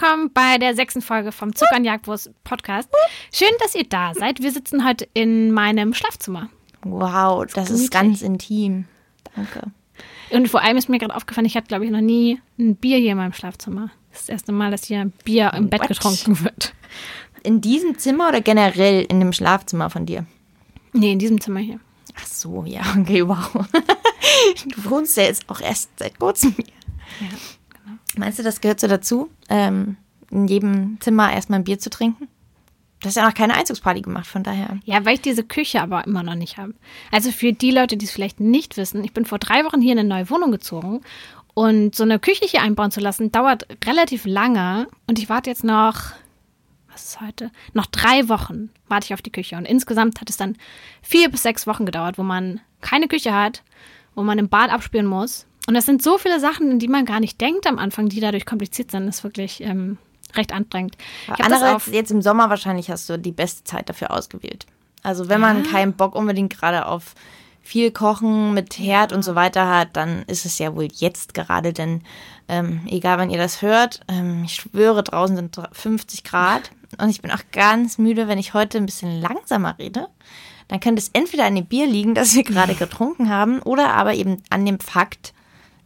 willkommen bei der sechsten Folge vom Zucker und Jagdwurst Podcast. Schön, dass ihr da seid. Wir sitzen heute in meinem Schlafzimmer. Wow, das ist ganz intim. Danke. Und vor allem ist mir gerade aufgefallen, ich hatte, glaube ich, noch nie ein Bier hier in meinem Schlafzimmer. Das ist das erste Mal, dass hier Bier im Bett What? getrunken wird. In diesem Zimmer oder generell in dem Schlafzimmer von dir? Nee, in diesem Zimmer hier. Ach so, ja, okay, wow. Du wohnst ja jetzt auch erst seit kurzem hier. Ja. Meinst du, das gehört so dazu, ähm, in jedem Zimmer erstmal ein Bier zu trinken? Du hast ja noch keine Einzugsparty gemacht, von daher. Ja, weil ich diese Küche aber immer noch nicht habe. Also für die Leute, die es vielleicht nicht wissen, ich bin vor drei Wochen hier in eine neue Wohnung gezogen und so eine Küche hier einbauen zu lassen, dauert relativ lange und ich warte jetzt noch, was ist heute? Noch drei Wochen warte ich auf die Küche und insgesamt hat es dann vier bis sechs Wochen gedauert, wo man keine Küche hat, wo man im Bad abspüren muss. Und das sind so viele Sachen, in die man gar nicht denkt am Anfang, die dadurch kompliziert sind. Das ist wirklich ähm, recht anstrengend. Andererseits, jetzt im Sommer wahrscheinlich hast du die beste Zeit dafür ausgewählt. Also wenn man Ja. keinen Bock unbedingt gerade auf viel Kochen mit Herd und so weiter hat, dann ist es ja wohl jetzt gerade, denn ähm, egal wann ihr das hört, ähm, ich schwöre, draußen sind dr- 50 Grad und ich bin auch ganz müde, wenn ich heute ein bisschen langsamer rede. Dann könnte es entweder an dem Bier liegen, das wir gerade getrunken haben, oder aber eben an dem Fakt,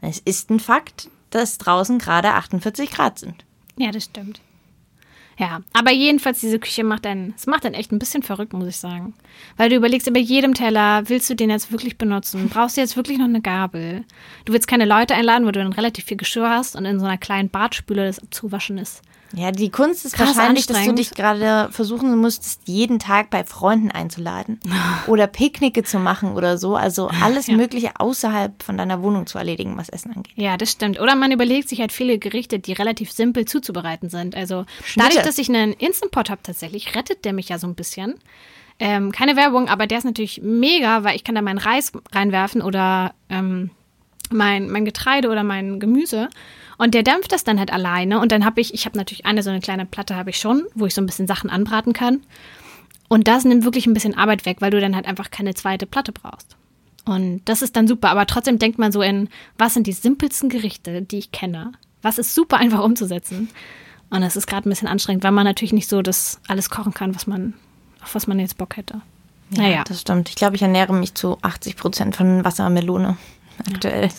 es ist ein Fakt, dass draußen gerade 48 Grad sind. Ja, das stimmt. Ja, aber jedenfalls, diese Küche macht einen, es macht einen echt ein bisschen verrückt, muss ich sagen. Weil du überlegst, bei jedem Teller, willst du den jetzt wirklich benutzen? Brauchst du jetzt wirklich noch eine Gabel? Du willst keine Leute einladen, wo du dann relativ viel Geschirr hast und in so einer kleinen Badspüle das abzuwaschen ist. Ja, die Kunst ist Krass wahrscheinlich, dass du dich gerade versuchen musstest, jeden Tag bei Freunden einzuladen oder Picknicke zu machen oder so. Also alles Ja. Mögliche außerhalb von deiner Wohnung zu erledigen, was Essen angeht. Ja, das stimmt. Oder man überlegt sich halt viele Gerichte, die relativ simpel zuzubereiten sind. Also Schnitte. dadurch, dass ich einen Instant Pot habe tatsächlich, rettet der mich ja so ein bisschen. Ähm, keine Werbung, aber der ist natürlich mega, weil ich kann da meinen Reis reinwerfen oder ähm, mein, mein Getreide oder mein Gemüse. Und der dämpft das dann halt alleine. Und dann habe ich, ich habe natürlich eine so eine kleine Platte habe ich schon, wo ich so ein bisschen Sachen anbraten kann. Und das nimmt wirklich ein bisschen Arbeit weg, weil du dann halt einfach keine zweite Platte brauchst. Und das ist dann super. Aber trotzdem denkt man so in, was sind die simpelsten Gerichte, die ich kenne? Was ist super einfach umzusetzen? Und das ist gerade ein bisschen anstrengend, weil man natürlich nicht so das alles kochen kann, was man, auf was man jetzt Bock hätte. naja. Das stimmt. Ich glaube, ich ernähre mich zu 80 Prozent von Wassermelone aktuell.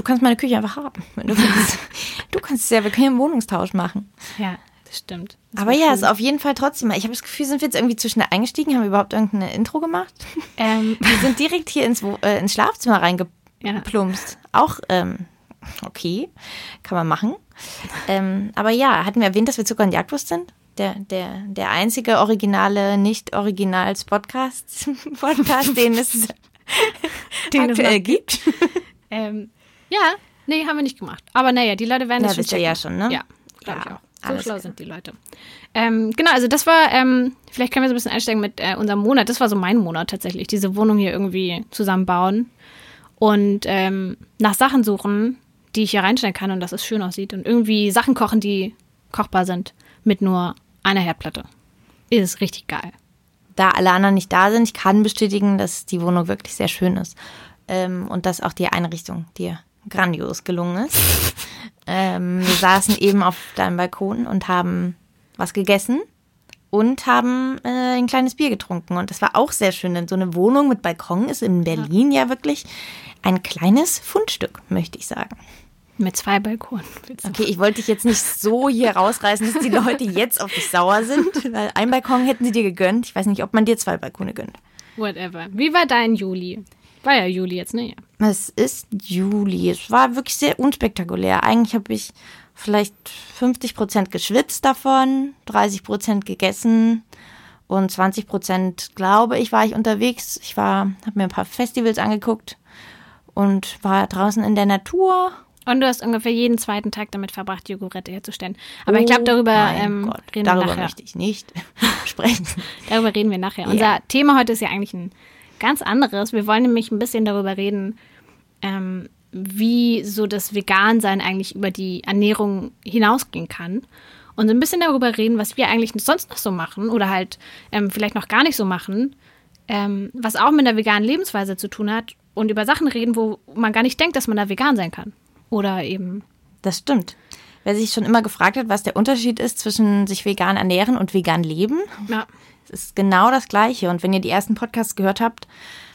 Du kannst meine Küche einfach haben, wenn du willst. Du kannst es ja, wir können ja einen Wohnungstausch machen. Ja, das stimmt. Das Aber ja, cool. ist auf jeden Fall trotzdem. Ich habe das Gefühl, sind wir jetzt irgendwie zu schnell eingestiegen? Haben wir überhaupt irgendein Intro gemacht? ähm, Wir sind direkt hier ins, äh, ins Schlafzimmer reingeplumpst. Auch ähm, okay, kann man machen. Ähm, aber ja, hatten wir erwähnt, dass wir Zucker und Jagdwurst sind? Der, der, der einzige originale, nicht originals Podcast, Podcast den es Den es aktuell noch gibt. ähm, ja, nee, haben wir nicht gemacht. Aber naja, die Leute werden Ja, das schon checken. ja schon, ne? Ja, glaube ich Ja, auch. So alles schlau klar. sind die Leute. Ähm, genau, also das war, ähm, vielleicht können wir so ein bisschen einsteigen mit äh, unserem Monat. Das war so mein Monat tatsächlich, diese Wohnung hier irgendwie zusammenbauen und ähm, nach Sachen suchen, die ich hier reinstellen kann und dass es schön aussieht und irgendwie Sachen kochen, die kochbar sind mit nur einer Herdplatte. Ist richtig geil. da alle anderen nicht da sind, ich kann bestätigen, dass die Wohnung wirklich sehr schön ist. Ähm, und dass auch die Einrichtung dir grandios gelungen ist. ähm, wir saßen eben auf deinem Balkon und haben was gegessen und haben äh, ein kleines Bier getrunken. Und das war auch sehr schön, denn so eine Wohnung mit Balkon ist in Berlin ja, wirklich ein kleines Fundstück, möchte ich sagen. Mit zwei Balkonen. Okay, ich wollte dich jetzt nicht so hier rausreißen, dass die Leute jetzt auf dich sauer sind, weil ein Balkon hätten sie dir gegönnt. Ich weiß nicht, ob man dir zwei Balkone gönnt. Whatever. Wie war dein Juli? War ja Juli jetzt, ne? Ja. Es ist Juli. Es war wirklich sehr unspektakulär. Eigentlich habe ich vielleicht 50 Prozent geschwitzt davon, 30 Prozent gegessen und 20 Prozent, glaube ich, war ich unterwegs. Ich war, habe mir ein paar Festivals angeguckt und war draußen in der Natur. Und du hast ungefähr jeden zweiten Tag damit verbracht, Jogurette herzustellen. Aber ich glaube, darüber, Oh ähm, Gott, reden darüber wir nachher. möchte ich nicht sprechen. Darüber reden wir nachher. Unser Thema heute ist ja eigentlich ein ganz anderes. Wir wollen nämlich ein bisschen darüber reden, ähm, wie so das Vegan-Sein eigentlich über die Ernährung hinausgehen kann. Und ein bisschen darüber reden, was wir eigentlich sonst noch so machen oder halt ähm, vielleicht noch gar nicht so machen, ähm, was auch mit einer veganen Lebensweise zu tun hat und über Sachen reden, wo man gar nicht denkt, dass man da vegan sein kann. Oder eben, Das stimmt. wer sich schon immer gefragt hat, was der Unterschied ist zwischen sich vegan ernähren und vegan leben, Ja. Ist genau das Gleiche. Und wenn ihr die ersten Podcasts gehört habt,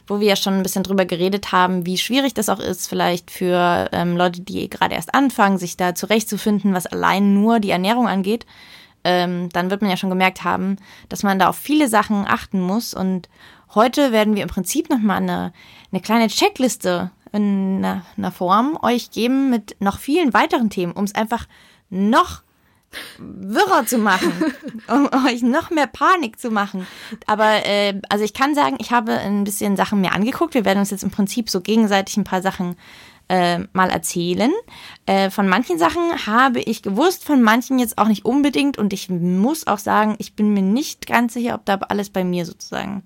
wo wir ja schon ein bisschen drüber geredet haben, wie schwierig das auch ist, vielleicht für ähm, Leute, die gerade erst anfangen, sich da zurechtzufinden, was allein nur die Ernährung angeht, ähm, dann wird man ja schon gemerkt haben, dass man da auf viele Sachen achten muss. Und heute werden wir im Prinzip nochmal eine, eine kleine Checkliste in einer, einer Form euch geben mit noch vielen weiteren Themen, um es einfach noch wirrer zu machen, um euch noch mehr Panik zu machen. Aber äh, also ich kann sagen, ich habe ein bisschen Sachen mir angeguckt. Wir werden uns jetzt im Prinzip so gegenseitig ein paar Sachen äh, mal erzählen. Äh, von manchen Sachen habe ich gewusst, von manchen jetzt auch nicht unbedingt. Und ich muss auch sagen, ich bin mir nicht ganz sicher, ob da alles bei mir sozusagen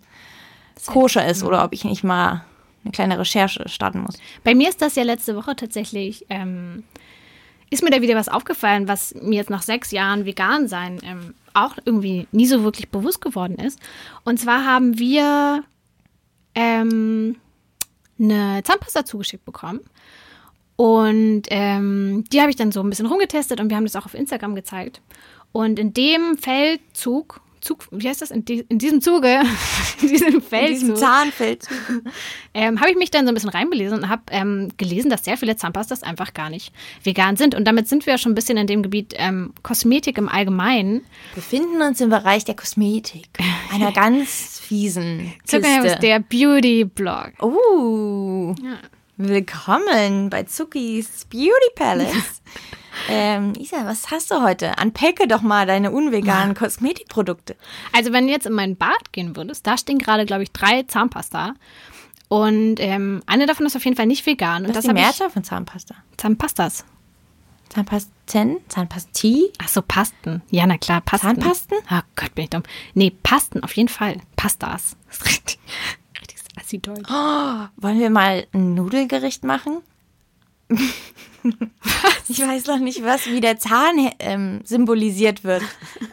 koscher ist oder ob ich nicht mal eine kleine Recherche starten muss. Bei mir ist das ja letzte Woche tatsächlich, ähm, ist mir da wieder was aufgefallen, was mir jetzt nach sechs Jahren vegan sein ähm, auch irgendwie nie so wirklich bewusst geworden ist. Und zwar haben wir ähm, eine Zahnpasta zugeschickt bekommen. Und ähm, die habe ich dann so ein bisschen rumgetestet und wir haben das auch auf Instagram gezeigt. Und in dem Feldzug, Zug, wie heißt das? In, die, in diesem Zuge, in diesem In Feldzug, diesem Zahnfeldzug. ähm, habe ich mich dann so ein bisschen reinbelesen und habe ähm, gelesen, dass sehr viele Zahnpastas einfach gar nicht vegan sind. Und damit sind wir ja schon ein bisschen in dem Gebiet ähm, Kosmetik im Allgemeinen. befinden uns im Bereich der Kosmetik. Einer ganz fiesen Kiste. der Beauty-Blog. Uh, Ja. willkommen bei Zuckis Beauty Palace. Ähm, Isa, was hast du heute? Unpacke doch mal deine unveganen Kosmetikprodukte. Also wenn du jetzt in mein Bad gehen würdest, da stehen gerade, glaube ich, drei Zahnpasta. Und ähm, eine davon ist auf jeden Fall nicht vegan. Und Das ist die Mehrzahl von Zahnpasta. Zahnpastas. Zahnpasten? Zahnpasti? Ach so, Pasten. Ja, na klar, Pasten. Zahnpasten? Oh Gott, bin ich dumm. Nee, Pasten, auf jeden Fall. Pastas. Das ist richtig, richtig assi deutsch. Oh, wollen wir mal ein Nudelgericht machen? Ich weiß noch nicht, was wie der Zahn ähm, symbolisiert wird.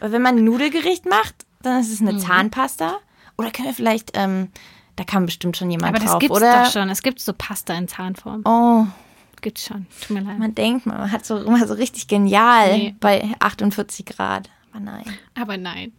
Aber wenn man ein Nudelgericht macht, dann ist es Mhm. eine Zahnpasta. Oder können wir vielleicht, ähm, da kam bestimmt schon jemand Aber das drauf, gibt's oder? doch schon. Es gibt so Pasta in Zahnform. Oh, Gibt's schon. Tut mir leid. man denkt, man hat so immer so richtig genial Nee. bei 48 Grad. Aber nein. Aber nein.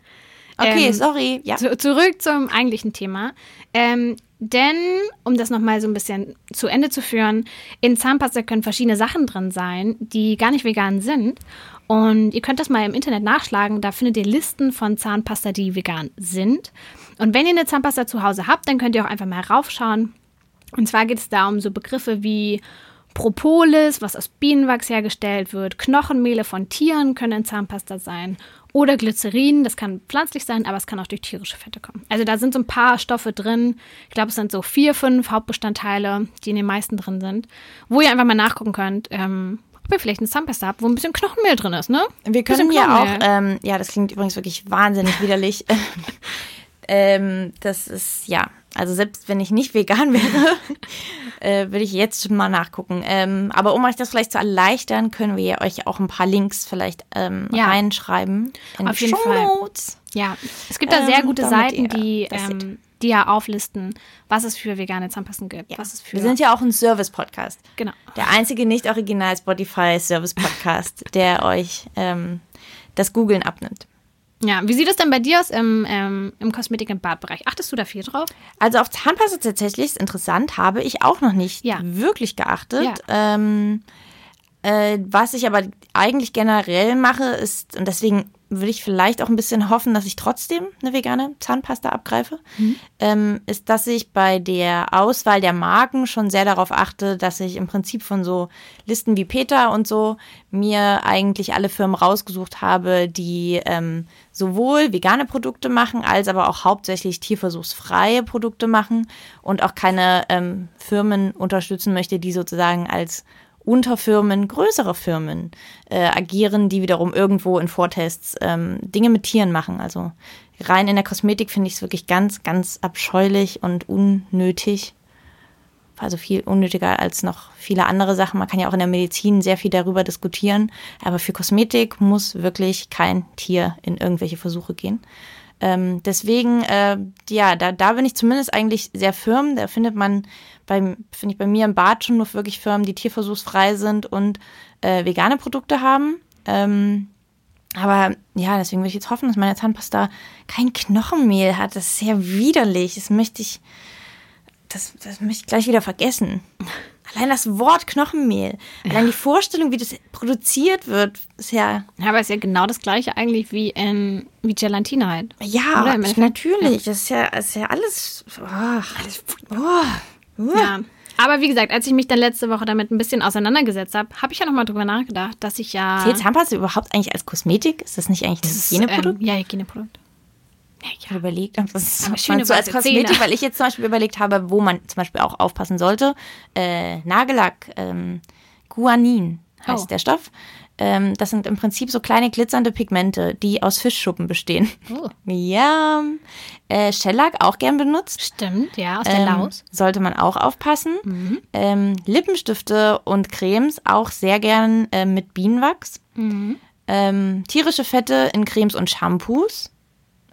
Okay, Ähm, sorry. Ja. Zu, zurück zum eigentlichen Thema. Ähm, denn, um das nochmal so ein bisschen zu Ende zu führen, in Zahnpasta können verschiedene Sachen drin sein, die gar nicht vegan sind. Und ihr könnt das mal im Internet nachschlagen. Da findet ihr Listen von Zahnpasta, die vegan sind. Und wenn ihr eine Zahnpasta zu Hause habt, dann könnt ihr auch einfach mal raufschauen. Und zwar geht es da um so Begriffe wie Propolis, was aus Bienenwachs hergestellt wird, Knochenmehle von Tieren können in Zahnpasta sein oder Glycerin, das kann pflanzlich sein, aber es kann auch durch tierische Fette kommen. Also da sind so ein paar Stoffe drin. Ich glaube, es sind so vier, fünf Hauptbestandteile, die in den meisten drin sind, wo ihr einfach mal nachgucken könnt, ähm, ob ihr vielleicht eine Zahnpasta habt, wo ein bisschen Knochenmehl drin ist, ne? Wir können ja auch, ähm, ja, das klingt übrigens wirklich wahnsinnig widerlich. ähm, das ist, ja, also selbst wenn ich nicht vegan wäre, äh, würde ich jetzt schon mal nachgucken. Ähm, aber um euch das vielleicht zu erleichtern, können wir euch auch ein paar Links vielleicht ähm, Ja. reinschreiben. In Auf jeden Fall. Ja, es gibt da sehr Ähm, gute damit Seiten, ihr die, ähm, die ja auflisten, was es für vegane Zahnpasten gibt. Was es für, Wir sind ja auch ein Service-Podcast. genau. Der einzige nicht original Spotify-Service-Podcast, der euch ähm, das Googlen abnimmt. Ja, wie sieht es denn bei dir aus im, ähm, im Kosmetik- und Badbereich? Achtest du da viel drauf? Also auf Zahnpasta tatsächlich ist interessant, habe ich auch noch nicht Ja. wirklich geachtet. Ähm, äh, was ich aber eigentlich generell mache, ist, und deswegen würde ich vielleicht auch ein bisschen hoffen, dass ich trotzdem eine vegane Zahnpasta abgreife, ähm, ist, dass ich bei der Auswahl der Marken schon sehr darauf achte, dass ich im Prinzip von so Listen wie Peter und so mir eigentlich alle Firmen rausgesucht habe, die ähm, sowohl vegane Produkte machen, als aber auch hauptsächlich tierversuchsfreie Produkte machen und auch keine ähm, Firmen unterstützen möchte, die sozusagen als Unterfirmen, größere Firmen äh, agieren, die wiederum irgendwo in Vortests ähm, Dinge mit Tieren machen. Also rein in der Kosmetik finde ich es wirklich ganz, ganz abscheulich und unnötig. Also viel unnötiger als noch viele andere Sachen. Man kann ja auch in der Medizin sehr viel darüber diskutieren. Aber für Kosmetik muss wirklich kein Tier in irgendwelche Versuche gehen. Ähm, deswegen, äh, ja, da, da bin ich zumindest eigentlich sehr firm. Da findet man beim, finde ich bei mir im Bad schon nur wirklich Firmen, die tierversuchsfrei sind und äh, vegane Produkte haben. Ähm, aber ja, deswegen würde ich jetzt hoffen, dass meine Zahnpasta kein Knochenmehl hat. Das ist sehr widerlich. Das möchte ich, das, das möchte ich gleich wieder vergessen. Allein das Wort Knochenmehl, allein die Vorstellung, wie das produziert wird, ist ja. Ja, aber ist ja genau das gleiche eigentlich wie in wie Gelatine halt. Ja, Oder natürlich. Das ist ja, ist ja alles. Oh, alles oh, Ja. Aber wie gesagt, als ich mich dann letzte Woche damit ein bisschen auseinandergesetzt habe, habe ich ja nochmal drüber nachgedacht, dass ich ja. Zählt Zahnpasta überhaupt eigentlich als Kosmetik? Ist das nicht eigentlich ein Hygieneprodukt? Ähm, ja, Hygieneprodukt. Ich habe überlegt, ob das Aber ob schöne man so als Kosmetik, weil ich jetzt zum Beispiel überlegt habe, wo man zum Beispiel auch aufpassen sollte. Äh, Nagellack, ähm, Guanin heißt Oh. der Stoff. Ähm, das sind im Prinzip so kleine glitzernde Pigmente, die aus Fischschuppen bestehen. Oh. Ja, äh, Shellac auch gern benutzt. Stimmt, ja, aus der Ähm, Laus. Sollte man auch aufpassen. Ähm, Lippenstifte und Cremes auch sehr gern äh, mit Bienenwachs. Ähm, tierische Fette in Cremes und Shampoos.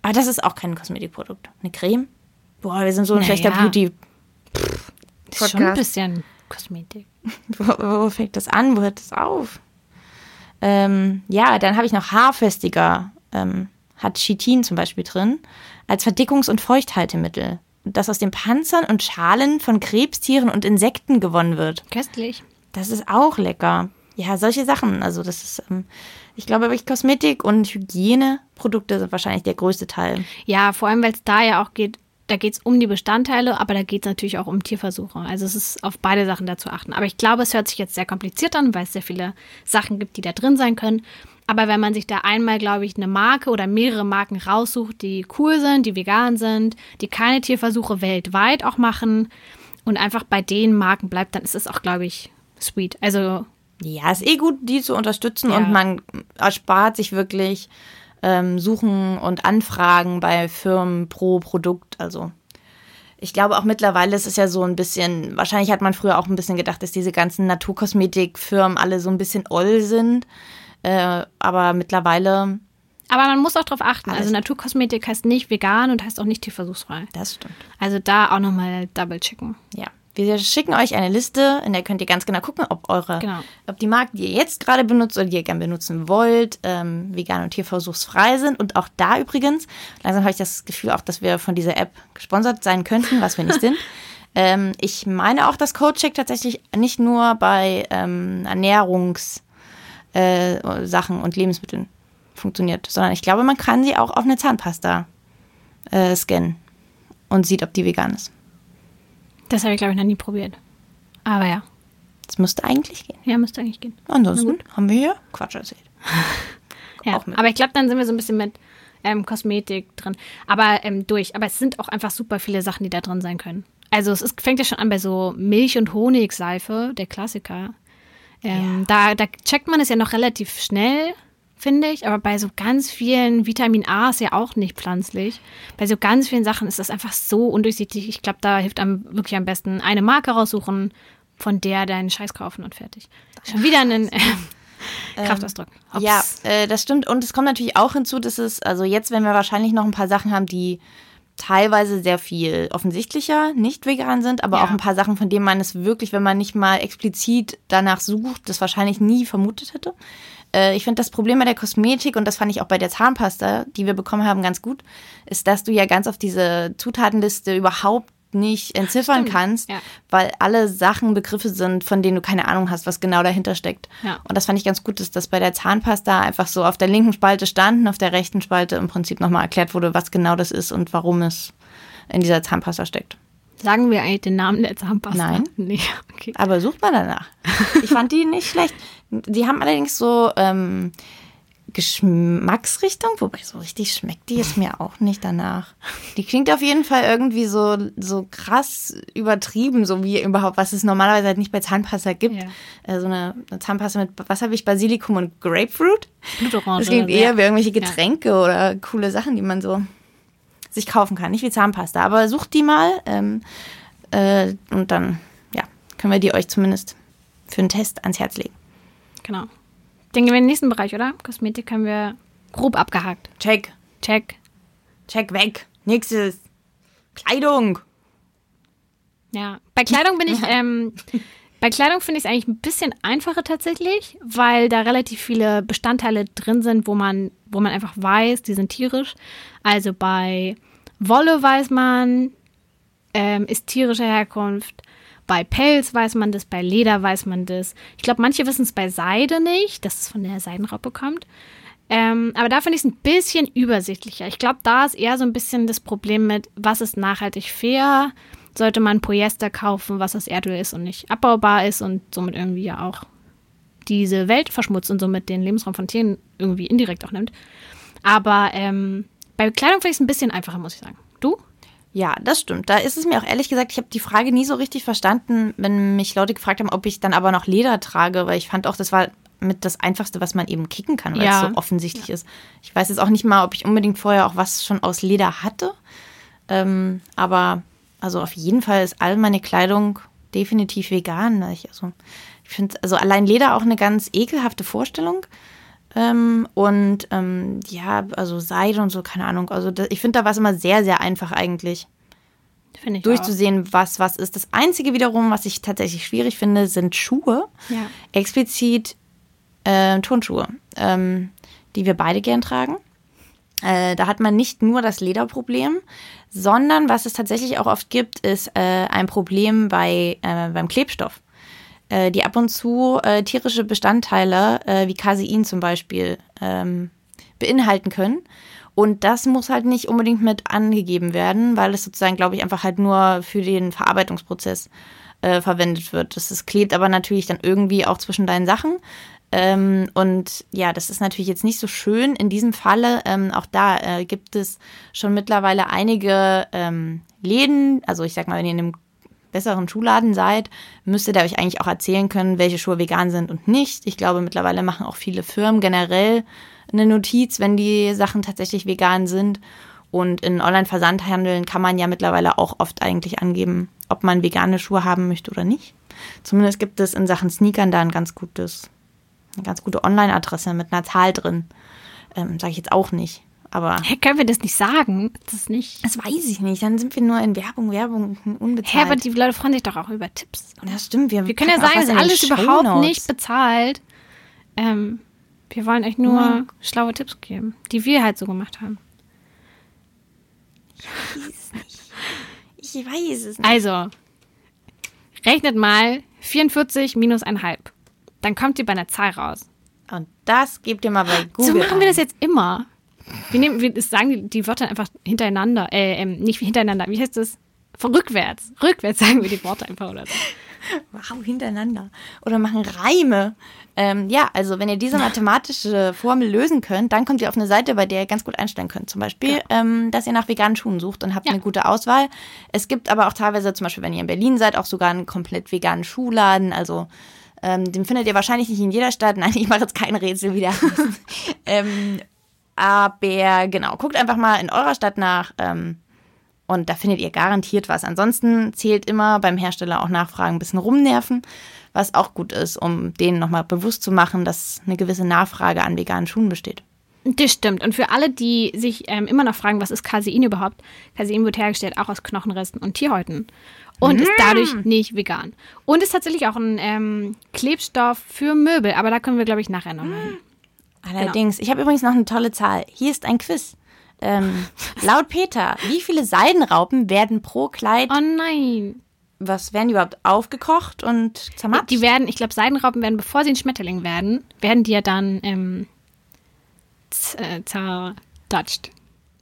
Aber das ist auch kein Kosmetikprodukt. Eine Creme? Boah, wir sind so ein Naja. schlechter Beauty. Ist schon ein bisschen Kosmetik. Wo, wo fängt das an? Wo hört das auf? Ähm, ja, dann habe ich noch Haarfestiger. Ähm, hat Chitin zum Beispiel drin. Als Verdickungs- und Feuchthaltemittel. Das aus den Panzern und Schalen von Krebstieren und Insekten gewonnen wird. Köstlich. Das ist auch lecker. Ja, solche Sachen. Also das ist, ähm, ich glaube wirklich Kosmetik und Hygieneprodukte sind wahrscheinlich der größte Teil. Ja, vor allem, weil es da ja auch geht, da geht es um die Bestandteile, aber da geht es natürlich auch um Tierversuche. Also es ist auf beide Sachen da zu achten. Aber ich glaube, es hört sich jetzt sehr kompliziert an, weil es sehr viele Sachen gibt, die da drin sein können. Aber wenn man sich da einmal, glaube ich, eine Marke oder mehrere Marken raussucht, die cool sind, die vegan sind, die keine Tierversuche weltweit auch machen und einfach bei den Marken bleibt, dann ist es auch, glaube ich, sweet. Also Ja, ist eh gut, die zu unterstützen Ja. und man erspart sich wirklich ähm, Suchen und Anfragen bei Firmen pro Produkt. Also ich glaube auch mittlerweile ist es ja so ein bisschen, wahrscheinlich hat man früher auch ein bisschen gedacht, dass diese ganzen Naturkosmetikfirmen alle so ein bisschen oll sind. Äh, aber mittlerweile, Aber man muss auch darauf achten. Also Naturkosmetik heißt nicht vegan und heißt auch nicht tierversuchsfrei. das stimmt. Also da auch nochmal double checken. Ja. Wir schicken euch eine Liste, in der könnt ihr ganz genau gucken, ob eure, Genau. ob die Marken, die ihr jetzt gerade benutzt oder die ihr gerne benutzen wollt, ähm, vegan und tierversuchsfrei sind. Und auch da übrigens, langsam habe ich das Gefühl auch, dass wir von dieser App gesponsert sein könnten, was wir nicht sind. Ähm, ich meine auch, dass CodeCheck tatsächlich nicht nur bei ähm, Ernährungssachen äh, und Lebensmitteln funktioniert, sondern ich glaube, man kann sie auch auf eine Zahnpasta äh, scannen und sieht, ob die vegan ist. Das habe ich, glaube ich, noch nie probiert. Aber ja, Das müsste eigentlich gehen. ja, müsste eigentlich gehen. Ansonsten haben wir hier Quatsch erzählt. Ja. Aber ich glaube, dann sind wir so ein bisschen mit ähm, Kosmetik drin. Aber ähm, durch. Aber es sind auch einfach super viele Sachen, die da drin sein können. Also es ist, fängt ja schon an bei so Milch- und Honigseife, der Klassiker. Ähm, da, da checkt man es ja noch relativ schnell, finde ich. Aber bei so ganz vielen Vitamin A ist ja auch nicht pflanzlich. Bei so ganz vielen Sachen ist das einfach so undurchsichtig. Ich glaube, da hilft einem wirklich am besten eine Marke raussuchen, von der deinen Scheiß kaufen und fertig. Schon wieder ein äh, Kraftausdruck. Hops. Ja, äh, das stimmt. Und es kommt natürlich auch hinzu, dass es, also jetzt, wenn wir wahrscheinlich noch ein paar Sachen haben, die teilweise sehr viel offensichtlicher nicht vegan sind, aber Ja. auch ein paar Sachen, von denen man es wirklich, wenn man nicht mal explizit danach sucht, das wahrscheinlich nie vermutet hätte. Äh, ich finde das Problem bei der Kosmetik, und das fand ich auch bei der Zahnpasta, die wir bekommen haben, ganz gut, ist, dass du ja ganz auf diese Zutatenliste überhaupt nicht entziffern Stimmt, kannst, ja. weil alle Sachen Begriffe sind, von denen du keine Ahnung hast, was genau dahinter steckt. Ja. Und das fand ich ganz gut, dass das bei der Zahnpasta einfach so auf der linken Spalte stand und auf der rechten Spalte im Prinzip nochmal erklärt wurde, was genau das ist und warum es in dieser Zahnpasta steckt. Sagen wir eigentlich den Namen der Zahnpasta? Nein. Nee, okay. Aber sucht mal danach. Ich fand die nicht schlecht. Die haben allerdings so ähm, Geschmacksrichtung, wobei so richtig schmeckt die es mir auch nicht danach. Die klingt auf jeden Fall irgendwie so, so krass übertrieben, so wie überhaupt, was es normalerweise halt nicht bei Zahnpasta gibt. Ja. Äh, so eine, eine Zahnpasta mit, was habe ich, Basilikum und Grapefruit? Blutorange. Das klingt ja. eher wie irgendwelche Getränke oder coole Sachen, die man so sich kaufen kann. Nicht wie Zahnpasta, aber sucht die mal ähm, äh, und dann, ja, können wir die euch zumindest für einen Test ans Herz legen. Genau. Dann gehen wir in den nächsten Bereich, oder? Kosmetik haben wir grob abgehakt. Check, Check. check weg. Nächstes. Kleidung. Ja. Bei Kleidung bin ich ähm, Bei Kleidung finde ich es eigentlich ein bisschen einfacher tatsächlich, weil da relativ viele Bestandteile drin sind, wo man, wo man einfach weiß, die sind tierisch. Also bei Wolle weiß man, ähm, ist tierische Herkunft. Bei Pelz weiß man das, bei Leder weiß man das. Ich glaube, manche wissen es bei Seide nicht, dass es von der Seidenraupe kommt. Ähm, aber da finde ich es ein bisschen übersichtlicher. Ich glaube, da ist eher so ein bisschen das Problem mit, was ist nachhaltig fair? Sollte man Polyester kaufen, was aus Erdöl ist und nicht abbaubar ist und somit irgendwie ja auch diese Welt verschmutzt und somit den Lebensraum von Tieren irgendwie indirekt auch nimmt. Aber ähm, bei Kleidung es ein bisschen einfacher, muss ich sagen. Du? Ja, das stimmt. Da ist es mir auch ehrlich gesagt, ich habe die Frage nie so richtig verstanden, wenn mich Leute gefragt haben, ob ich dann aber noch Leder trage, weil ich fand auch, das war mit das Einfachste, was man eben kicken kann, weil ja. es so offensichtlich ja. ist. Ich weiß jetzt auch nicht mal, ob ich unbedingt vorher auch was schon aus Leder hatte. Ähm, aber also auf jeden Fall ist all meine Kleidung definitiv vegan. Ich, also, ich finde also allein Leder auch eine ganz ekelhafte Vorstellung. Ähm, und ähm, ja, also Seide und so, keine Ahnung. Also das, ich finde, da war es immer sehr, sehr einfach eigentlich. Finde ich durchzusehen, auch. was was ist. Das Einzige wiederum, was ich tatsächlich schwierig finde, sind Schuhe. Ja. Explizit äh, Turnschuhe, ähm, die wir beide gern tragen. Äh, da hat man nicht nur das Lederproblem, sondern was es tatsächlich auch oft gibt, ist äh, ein Problem bei, äh, beim Klebstoff, äh, die ab und zu äh, tierische Bestandteile wie Casein zum Beispiel ähm, beinhalten können. Und das muss halt nicht unbedingt mit angegeben werden, weil es sozusagen, glaube ich, einfach halt nur für den Verarbeitungsprozess verwendet wird. Das, das klebt aber natürlich dann irgendwie auch zwischen deinen Sachen. Ähm, und ja, das ist natürlich jetzt nicht so schön. In diesem Falle, ähm, auch da äh, gibt es schon mittlerweile einige ähm, Läden. Also ich sag mal, wenn ihr in einem besseren Schuhladen seid, müsstet ihr euch eigentlich auch erzählen können, welche Schuhe vegan sind und nicht. Ich glaube, mittlerweile machen auch viele Firmen generell eine Notiz, wenn die Sachen tatsächlich vegan sind. Und in Online-Versandhandeln kann man ja mittlerweile auch oft eigentlich angeben, ob man vegane Schuhe haben möchte oder nicht. Zumindest gibt es in Sachen Sneakern da ein ganz gutes eine ganz gute Online-Adresse mit einer Zahl drin. Ähm, Sage ich jetzt auch nicht. Aber. Hä, können wir das nicht sagen? Das nicht. Das weiß ich nicht. Dann sind wir nur in Werbung, Werbung, unbezahlt. Hä, aber die Leute freuen sich doch auch über Tipps. Oder? Das stimmt. Wir, wir können ja sagen, es ist alles überhaupt nicht bezahlt. Ähm, wir wollen euch nur ja. schlaue Tipps geben, die wir halt so gemacht haben. Ich weiß es nicht. Ich weiß es nicht. Also, rechnet mal 44 minus 1,5 dann kommt ihr bei einer Zahl raus. Und das gebt ihr mal bei Google. So machen wir das jetzt immer. Wir, nehmen, wir sagen die, die Wörter einfach hintereinander, äh, ähm, nicht hintereinander, wie heißt das? Rückwärts. Rückwärts sagen wir die Worte einfach oder so. Wow, hintereinander. Oder machen Reime. Ähm, ja, also wenn ihr diese mathematische Formel lösen könnt, dann kommt ihr auf eine Seite, bei der ihr ganz gut einstellen könnt. Zum Beispiel, ja. ähm, dass ihr nach veganen Schuhen sucht und habt ja. eine gute Auswahl. Es gibt aber auch teilweise, zum Beispiel, wenn ihr in Berlin seid, auch sogar einen komplett veganen Schuhladen. Also ähm, den findet ihr wahrscheinlich nicht in jeder Stadt. Nein, ich mache jetzt kein Rätsel wieder. ähm, aber genau, guckt einfach mal in eurer Stadt nach ähm, und da findet ihr garantiert was. Ansonsten zählt immer beim Hersteller auch Nachfragen, ein bisschen rumnerven, was auch gut ist, um denen nochmal bewusst zu machen, dass eine gewisse Nachfrage an veganen Schuhen besteht. Das stimmt. Und für alle, die sich ähm, immer noch fragen, was ist Casein überhaupt? Casein wird hergestellt auch aus Knochenresten und Tierhäuten und mm. ist dadurch nicht vegan. Und ist tatsächlich auch ein ähm, Klebstoff für Möbel, aber da können wir, glaube ich, nachher noch mal Allerdings, genau. ich habe übrigens noch eine tolle Zahl. Hier ist ein Quiz. Ähm, laut Peter, wie viele Seidenraupen werden pro Kleid? Oh nein. Was werden die überhaupt aufgekocht und zermatscht? Die werden, ich glaube, Seidenraupen werden, bevor sie ein Schmetterling werden, werden die ja dann ähm, äh, zerdatscht.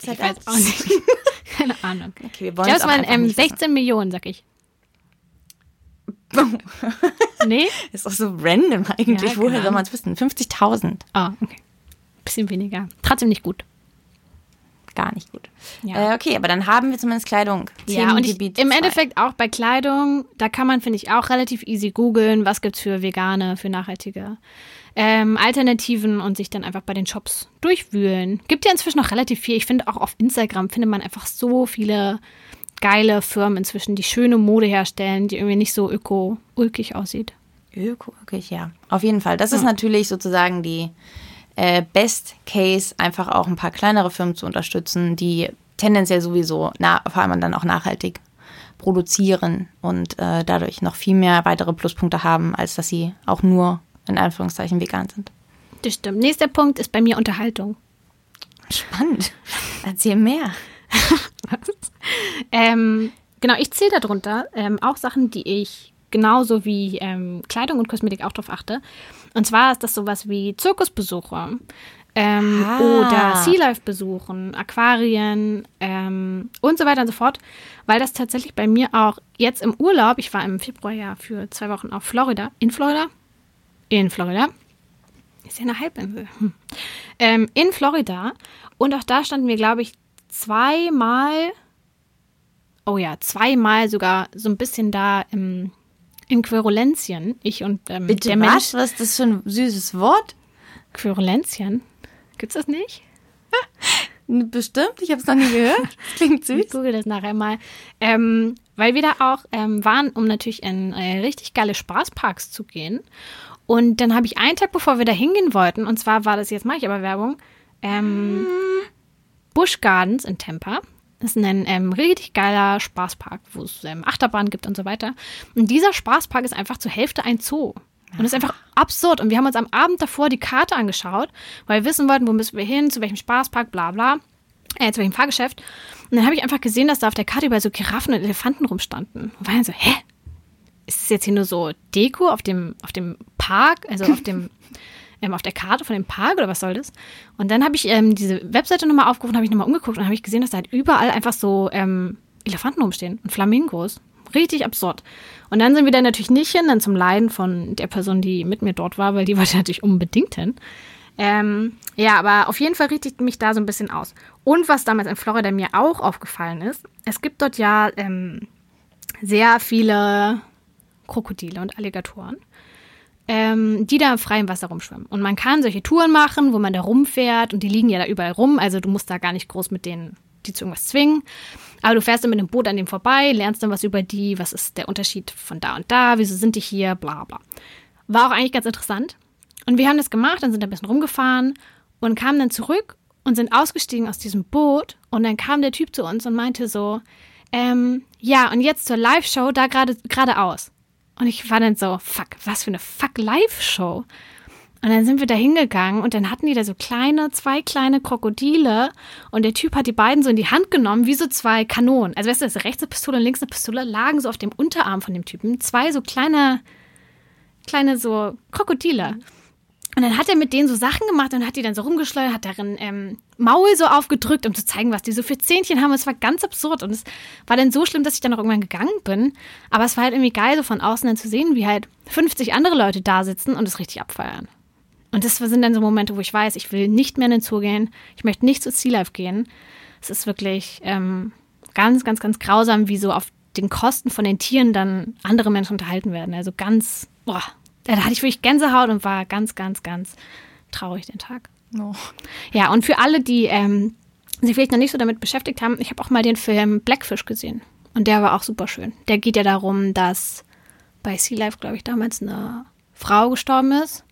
Ich weiß auch nicht. Keine Ahnung. Okay, wir wollen ich glaube, es waren ähm, 16 Millionen, sag ich. nee? Ist doch so random eigentlich. Ja, Woher soll man es wissen? 50.000. Ah, oh, okay. Bisschen weniger. Trotzdem nicht gut. Gar nicht gut. Ja. Äh, okay, aber dann haben wir zumindest Kleidung. Ja, und ich, im zwei. Endeffekt auch bei Kleidung, da kann man, finde ich, auch relativ easy googeln, was gibt es für vegane, für nachhaltige ähm, Alternativen und sich dann einfach bei den Shops durchwühlen. Gibt ja inzwischen noch relativ viel. Ich finde auch auf Instagram findet man einfach so viele geile Firmen inzwischen, die schöne Mode herstellen, die irgendwie nicht so öko-ulkig aussieht. Öko-ulkig, ja. Auf jeden Fall. Das ja. ist natürlich sozusagen die äh, Best Case, einfach auch ein paar kleinere Firmen zu unterstützen, die tendenziell sowieso, na, vor allem dann auch nachhaltig produzieren und äh, dadurch noch viel mehr weitere Pluspunkte haben, als dass sie auch nur in Anführungszeichen vegan sind. Das stimmt. Nächster Punkt ist bei mir Unterhaltung. Spannend. Erzähl mehr. ähm, genau, ich zähle darunter ähm, auch Sachen, die ich genauso wie ähm, Kleidung und Kosmetik auch drauf achte. Und zwar ist das sowas wie Zirkusbesuche ähm, ah. oder Sea Life besuchen, Aquarien ähm, und so weiter und so fort, weil das tatsächlich bei mir auch jetzt im Urlaub, ich war im Februar ja für zwei Wochen auf Florida, in Florida, in Florida, ist ja eine Halbinsel, hm. ähm, in Florida und auch da standen wir, glaube ich, zweimal, oh ja, zweimal sogar so ein bisschen da im in Querulenzien, ich und ähm, Bitte der was? Mensch. Was ist das für ein süßes Wort? Querulenzien. Gibt's das nicht? Bestimmt, ich habe es noch nie gehört. Klingt süß. Ich google das nachher mal. Ähm, weil wir da auch ähm, waren, um natürlich in äh, richtig geile Spaßparks zu gehen. Und dann habe ich einen Tag, bevor wir da hingehen wollten, und zwar war das, jetzt mache ich aber Werbung, ähm, Busch Gardens in Tampa. Das ist ein ähm, richtig geiler Spaßpark, wo es ähm, Achterbahn gibt und so weiter. Und dieser Spaßpark ist einfach zur Hälfte ein Zoo. Und das ist einfach absurd. Und wir haben uns am Abend davor die Karte angeschaut, weil wir wissen wollten, wo müssen wir hin, zu welchem Spaßpark, bla bla. Äh, zu welchem Fahrgeschäft. Und dann habe ich einfach gesehen, dass da auf der Karte überall so Giraffen und Elefanten rumstanden. Und war dann so, hä? Ist das jetzt hier nur so Deko auf dem, auf dem Park, also auf dem ähm, auf der Karte von dem Park oder was soll das? Und dann habe ich ähm, diese Webseite nochmal aufgerufen, habe ich nochmal umgeguckt und habe ich gesehen, dass da halt überall einfach so ähm, Elefanten rumstehen und Flamingos. Richtig absurd. Und dann sind wir dann natürlich nicht hin, dann zum Leiden von der Person, die mit mir dort war, weil die wollte natürlich unbedingt hin. Ähm, ja, aber auf jeden Fall richtet mich da so ein bisschen aus. Und was damals in Florida mir auch aufgefallen ist, es gibt dort ja ähm, sehr viele Krokodile und Alligatoren ähm, die da im freien Wasser rumschwimmen. Und man kann solche Touren machen, wo man da rumfährt und die liegen ja da überall rum. Also du musst da gar nicht groß mit denen, die zu irgendwas zwingen. Aber du fährst dann mit dem Boot an dem vorbei, lernst dann was über die, was ist der Unterschied von da und da, wieso sind die hier, bla bla. War auch eigentlich ganz interessant. Und wir haben das gemacht, dann sind da ein bisschen rumgefahren und kamen dann zurück und sind ausgestiegen aus diesem Boot. Und dann kam der Typ zu uns und meinte so, ähm, ja, und jetzt zur Live-Show da gerade geradeaus. Und ich war dann so, fuck, was für eine fuck Live-Show. Und dann sind wir da hingegangen und dann hatten die da so kleine, zwei kleine Krokodile und der Typ hat die beiden so in die Hand genommen, wie so zwei Kanonen. Also weißt du, das rechts eine Pistole und links eine Pistole lagen so auf dem Unterarm von dem Typen. Zwei so kleine, kleine so Krokodile. Und dann hat er mit denen so Sachen gemacht und hat die dann so rumgeschleudert, hat darin ähm, Maul so aufgedrückt, um zu zeigen, was die so für Zähnchen haben. Und es war ganz absurd. Und es war dann so schlimm, dass ich dann auch irgendwann gegangen bin. Aber es war halt irgendwie geil, so von außen dann zu sehen, wie halt 50 andere Leute da sitzen und es richtig abfeiern. Und das sind dann so Momente, wo ich weiß, ich will nicht mehr in den Zoo gehen. Ich möchte nicht zu Sea Life gehen. Es ist wirklich ähm, ganz, ganz, ganz grausam, wie so auf den Kosten von den Tieren dann andere Menschen unterhalten werden. Also ganz, boah, da hatte ich wirklich Gänsehaut und war ganz, ganz, ganz traurig den Tag. Oh. Ja, und für alle, die ähm, sich vielleicht noch nicht so damit beschäftigt haben, ich habe auch mal den Film Blackfish gesehen. Und der war auch super schön. Der geht ja darum, dass bei Sea Life, glaube ich, damals eine Frau gestorben ist,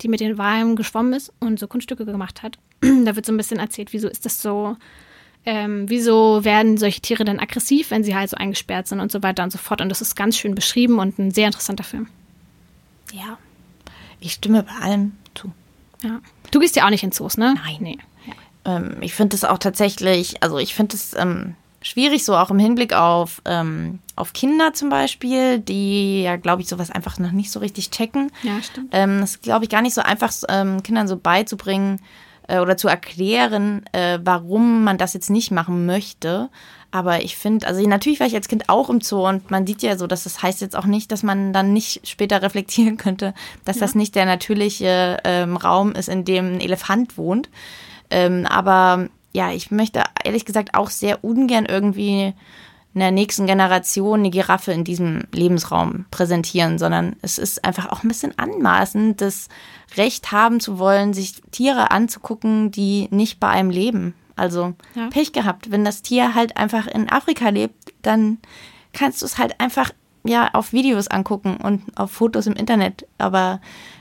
die mit den Walen geschwommen ist und so Kunststücke gemacht hat. da wird so ein bisschen erzählt, wieso ist das so, ähm, wieso werden solche Tiere dann aggressiv, wenn sie halt so eingesperrt sind und so weiter und so fort. Und das ist ganz schön beschrieben und ein sehr interessanter Film. Ja, ich stimme bei allem zu. Ja. Du gehst ja auch nicht in Zoos, ne? Nein. Nee. Ja. Ähm, ich finde es auch tatsächlich, also ich finde es ähm, schwierig, so auch im Hinblick auf, ähm, auf Kinder zum Beispiel, die ja, glaube ich, sowas einfach noch nicht so richtig checken. Ja, stimmt. Ähm, das ist, glaube ich, gar nicht so einfach, ähm, Kindern so beizubringen äh, oder zu erklären, äh, warum man das jetzt nicht machen möchte. Aber ich finde, also natürlich war ich als Kind auch im Zoo und man sieht ja so, dass das heißt jetzt auch nicht, dass man dann nicht später reflektieren könnte, dass ja. das nicht der natürliche ähm, Raum ist, in dem ein Elefant wohnt. Ähm, aber ja, ich möchte ehrlich gesagt auch sehr ungern irgendwie in der nächsten Generation eine Giraffe in diesem Lebensraum präsentieren, sondern es ist einfach auch ein bisschen anmaßend, das Recht haben zu wollen, sich Tiere anzugucken, die nicht bei einem leben. Also ja. Pech gehabt. Wenn das Tier halt einfach in Afrika lebt, dann kannst du es halt einfach ja auf Videos angucken und auf Fotos im Internet. Aber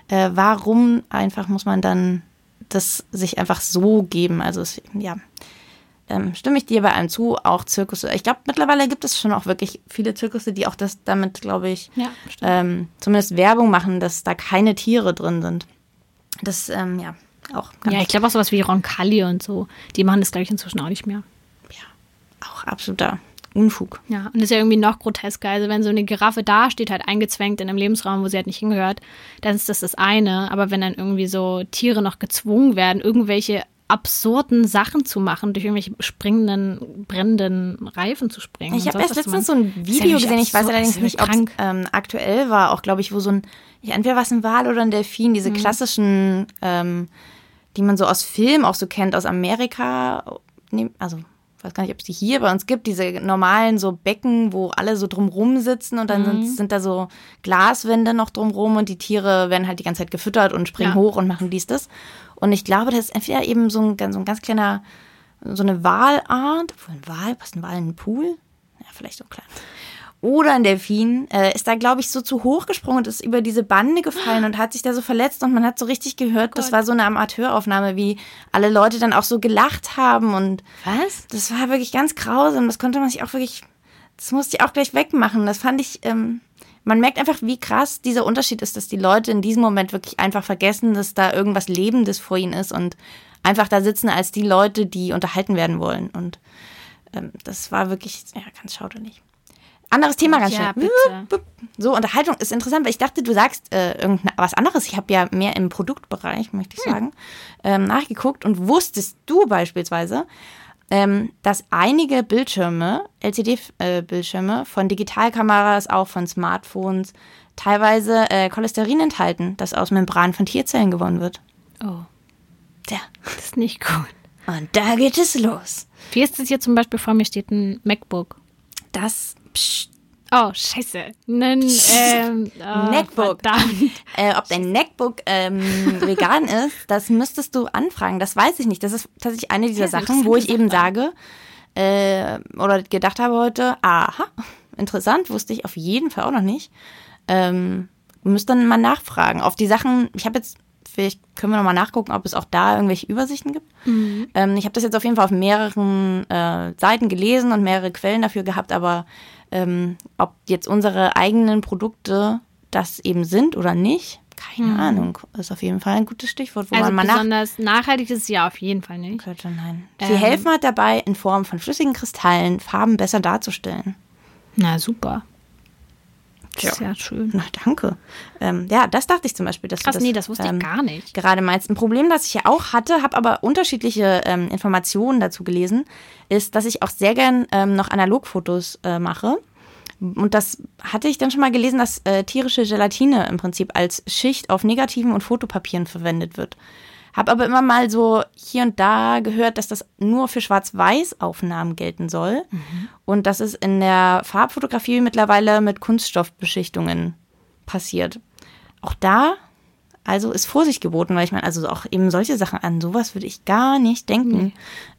äh, warum einfach muss man dann das sich einfach so geben? Also es, ja, ähm, stimme ich dir bei einem zu, auch Zirkusse. Ich glaube, mittlerweile gibt es schon auch wirklich viele Zirkusse, die auch das damit, glaube ich, Ja, ähm, zumindest Werbung machen, dass da keine Tiere drin sind. Das, ähm, ja, auch Ja, ich glaube auch sowas wie Roncalli und so. Die machen das, glaube ich, inzwischen auch nicht mehr. auch absoluter Unfug. Ja, und das ist ja irgendwie noch grotesker. Also wenn so eine Giraffe da steht, halt eingezwängt in einem Lebensraum, wo sie halt nicht hingehört, dann ist das das eine. Aber wenn dann irgendwie so Tiere noch gezwungen werden, irgendwelche absurden Sachen zu machen, durch irgendwelche springenden, brennenden Reifen zu springen. Ich habe erst letztens so ein ja Video gesehen, ich weiß allerdings ja nicht, ob es ähm, aktuell war, auch glaube ich, wo so ein, ja, entweder war es ein Wal oder ein Delfin, diese Mhm. klassischen, ähm, die man so aus Film auch so kennt, aus Amerika, also ich weiß gar nicht, ob es die hier bei uns gibt, diese normalen so Becken, wo alle so drumrum sitzen und dann Mhm. sind, sind da so Glaswände noch drumrum und die Tiere werden halt die ganze Zeit gefüttert und springen Ja. hoch und machen dies, das. Und ich glaube, das ist entweder eben so ein, ganz- so ein ganz kleiner, so eine Walart, obwohl ein Wal, passt ein Wal in einen Pool? Ja, vielleicht so klein. Oder ein Delfin äh, ist da, glaube ich, so zu hoch gesprungen und ist über diese Bande gefallen und hat sich da so verletzt und man hat so richtig gehört, das war so eine Amateuraufnahme, wie alle Leute dann auch so gelacht haben und Was? das war wirklich ganz grausam. Das konnte man sich auch wirklich, das musste ich auch gleich wegmachen. Das fand ich, ähm, man merkt einfach, wie krass dieser Unterschied ist, dass die Leute in diesem Moment wirklich einfach vergessen, dass da irgendwas Lebendes vor ihnen ist und einfach da sitzen als die Leute, die unterhalten werden wollen. Und ähm, das war wirklich, ja, ganz schauderlich. Anderes Thema ganz Ja, schnell. bitte. So, Unterhaltung ist interessant, weil ich dachte, du sagst äh, irgendwas was anderes. Ich habe ja mehr im Produktbereich, möchte ich sagen, ähm, nachgeguckt und wusstest du beispielsweise, ähm, dass einige Bildschirme, LCD-Bildschirme von Digitalkameras, auch von Smartphones, teilweise äh, Cholesterin enthalten, das aus Membran von Tierzellen gewonnen wird. Oh, Tja, das ist nicht gut. und da geht es los. Wie ist es hier zum Beispiel vor mir steht ein MacBook? Das pst, Oh, scheiße. Nen, ähm, oh, Netbook. Verdammt. Äh, ob dein MacBook ähm, vegan ist, das müsstest du anfragen. Das weiß ich nicht. Das ist tatsächlich eine dieser Ja, Sachen, wo ich eben sage äh, oder gedacht habe heute, aha, interessant, wusste ich auf jeden Fall auch noch nicht. Ähm, müsst dann mal nachfragen. Auf die Sachen, ich habe jetzt, vielleicht können wir noch mal nachgucken, ob es auch da irgendwelche Übersichten gibt. Ähm, ich habe das jetzt auf jeden Fall auf mehreren äh, Seiten gelesen und mehrere Quellen dafür gehabt, aber ähm, ob jetzt unsere eigenen Produkte das eben sind oder nicht, keine Ahnung. Ist auf jeden Fall ein gutes Stichwort, wo Also man mal nach besonders nachhaltig ist es ja auf jeden Fall nicht. könnte. Nein. Sie Ähm. helfen halt dabei, in Form von flüssigen Kristallen Farben besser darzustellen. Na super. Ja schön. Na, danke. Ähm, ja, das dachte ich zum Beispiel, dass Krass, du das, nee, das wusste ähm, ich gar nicht. gerade meinst. Ein Problem, das ich ja auch hatte, habe aber unterschiedliche ähm, Informationen dazu gelesen, ist, dass ich auch sehr gern ähm, noch Analogfotos äh, mache. Und das hatte ich dann schon mal gelesen, dass äh, tierische Gelatine im Prinzip als Schicht auf negativen und Fotopapieren verwendet wird. Habe aber immer mal so hier und da gehört, dass das nur für Schwarz-Weiß-Aufnahmen gelten soll. Und dass es in der Farbfotografie mittlerweile mit Kunststoffbeschichtungen passiert. Auch da, also ist Vorsicht geboten, weil ich meine, also auch eben solche Sachen an sowas würde ich gar nicht denken,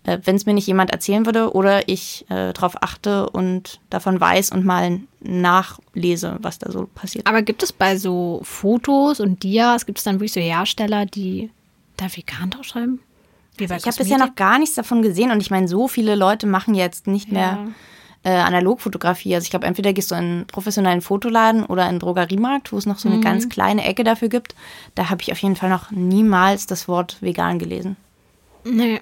äh, wenn es mir nicht jemand erzählen würde oder ich äh, darauf achte und davon weiß und mal nachlese, was da so passiert. Aber gibt es bei so Fotos und Dias, gibt es dann wirklich so Hersteller, die da vegan draufschreiben? Bei Ich habe bisher noch gar nichts davon gesehen und ich meine, so viele Leute machen jetzt nicht mehr äh, Analogfotografie. Also ich glaube, entweder gehst du in einen professionellen Fotoladen oder in einen Drogeriemarkt, wo es noch so eine ganz kleine Ecke dafür gibt. Da habe ich auf jeden Fall noch niemals das Wort vegan gelesen. Nee.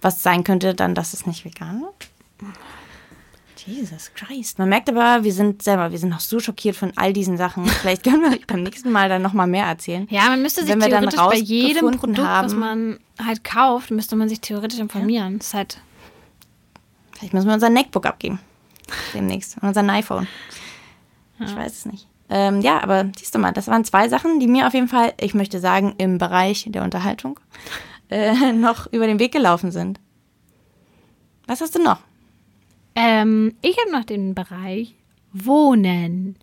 Was sein könnte dann, dass es nicht vegan ist? Jesus Christ. Man merkt aber, wir sind selber, wir sind noch so schockiert von all diesen Sachen. Vielleicht können wir beim nächsten Mal dann nochmal mehr erzählen. Ja, man müsste sich Wenn wir dann theoretisch bei jedem Produkt, was haben- man halt kauft, müsste man sich theoretisch informieren. Das ist halt, Vielleicht müssen wir unser Neckbook abgeben. Demnächst. Und unser iPhone. Ich weiß es nicht. Ähm, ja, aber siehst du mal, das waren zwei Sachen, die mir auf jeden Fall, ich möchte sagen, im Bereich der Unterhaltung äh, noch über den Weg gelaufen sind. Was hast du noch? Ähm, ich habe noch den Bereich Wohnen.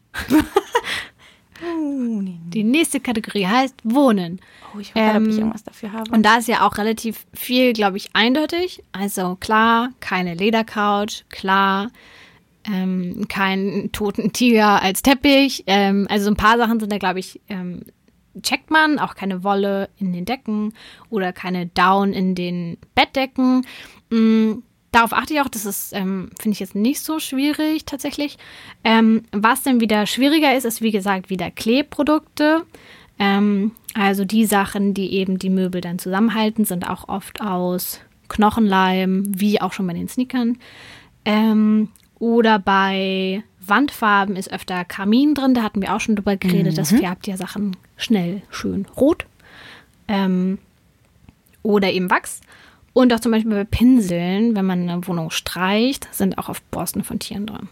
Die nächste Kategorie heißt Wohnen. Oh, ich hoffe, ob ich Ähm, irgendwas dafür habe. Und da ist ja auch relativ viel, glaube ich, eindeutig. Also klar, keine Ledercouch, klar, ähm, keinen toten Tiger als Teppich. Ähm, also so ein paar Sachen sind da, glaube ich, ähm, checkt man. Auch keine Wolle in den Decken oder keine Down in den Bettdecken. Mm, darauf achte ich auch, das ist, ähm, finde ich jetzt nicht so schwierig tatsächlich. Ähm, was dann wieder schwieriger ist, ist wie gesagt wieder Klebprodukte. Ähm, also die Sachen, die eben die Möbel dann zusammenhalten, sind auch oft aus Knochenleim, wie auch schon bei den Sneakern. Ähm, oder bei Wandfarben ist öfter Kamin drin, da hatten wir auch schon drüber geredet. Das färbt ja Sachen schnell schön rot. Ähm, oder eben Wachs. Und auch zum Beispiel bei Pinseln, wenn man eine Wohnung streicht, sind auch oft Borsten von Tieren drin.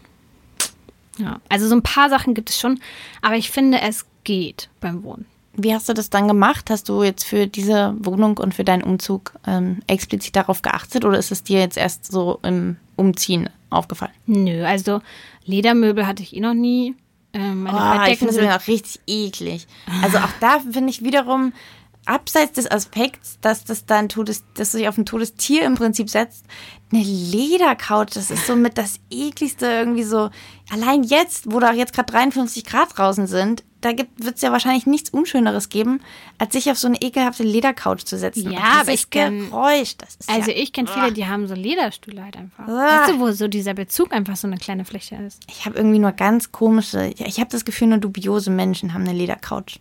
Ja, also so ein paar Sachen gibt es schon, aber ich finde, es geht beim Wohnen. Wie hast du das dann gemacht? Hast du jetzt für diese Wohnung und für deinen Umzug ähm, explizit darauf geachtet oder ist es dir jetzt erst so im Umziehen aufgefallen? Nö, also Ledermöbel hatte ich eh noch nie. Ähm, meine Oh, ich Bettdecken finde es auch richtig eklig. Also auch da finde ich wiederum, abseits des Aspekts, dass das dann Todes, dass du dich auf ein totes Tier im Prinzip setzt, eine Ledercouch, das ist so mit das ekligste irgendwie so. Allein jetzt, wo da jetzt gerade 53 Grad draußen sind, da wird es ja wahrscheinlich nichts Unschöneres geben, als sich auf so eine ekelhafte Ledercouch zu setzen. Ja, Und aber ich kenn- Geräusch, das ist Also ja, ich kenne viele, die haben so Lederstühle halt einfach. Ah. Weißt du, wo so dieser Bezug einfach so eine kleine Fläche ist? Ich habe irgendwie nur ganz komische, ich habe das Gefühl, nur dubiose Menschen haben eine Ledercouch.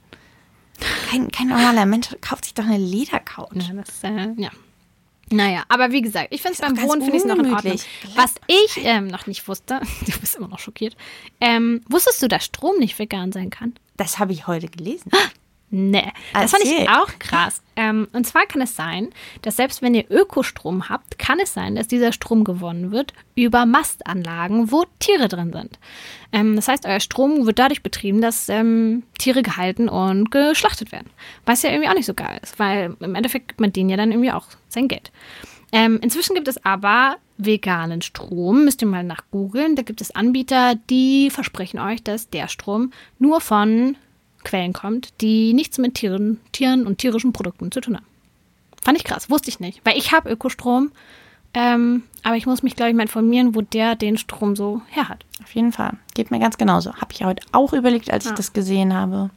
Kein, kein normaler Mensch kauft sich doch eine Ledercouch. Ja, das, äh, ja. Naja, aber wie gesagt, ich finde es beim Wohnen finde ich noch in Ordnung. Was ich ähm, noch nicht wusste, du bist immer noch schockiert, ähm, wusstest du, dass Strom nicht vegan sein kann? Das habe ich heute gelesen. Nee, das fand ich auch krass. Ähm, und zwar kann es sein, dass selbst wenn ihr Ökostrom habt, kann es sein, dass dieser Strom gewonnen wird über Mastanlagen, wo Tiere drin sind. Ähm, das heißt, euer Strom wird dadurch betrieben, dass ähm, Tiere gehalten und geschlachtet werden. Was ja irgendwie auch nicht so geil ist, weil im Endeffekt gibt man denen ja dann irgendwie auch sein Geld. Ähm, inzwischen gibt es aber veganen Strom. Müsst ihr mal nach googeln. Da gibt es Anbieter, die versprechen euch, dass der Strom nur von Quellen kommt, die nichts mit Tieren, Tieren und tierischen Produkten zu tun haben. Fand ich krass, wusste ich nicht. Weil ich habe Ökostrom, ähm, aber ich muss mich, glaube ich, mal informieren, wo der den Strom so her hat. Auf jeden Fall. Geht mir ganz genauso. Habe ich heute auch überlegt, als ich Ja. das gesehen habe,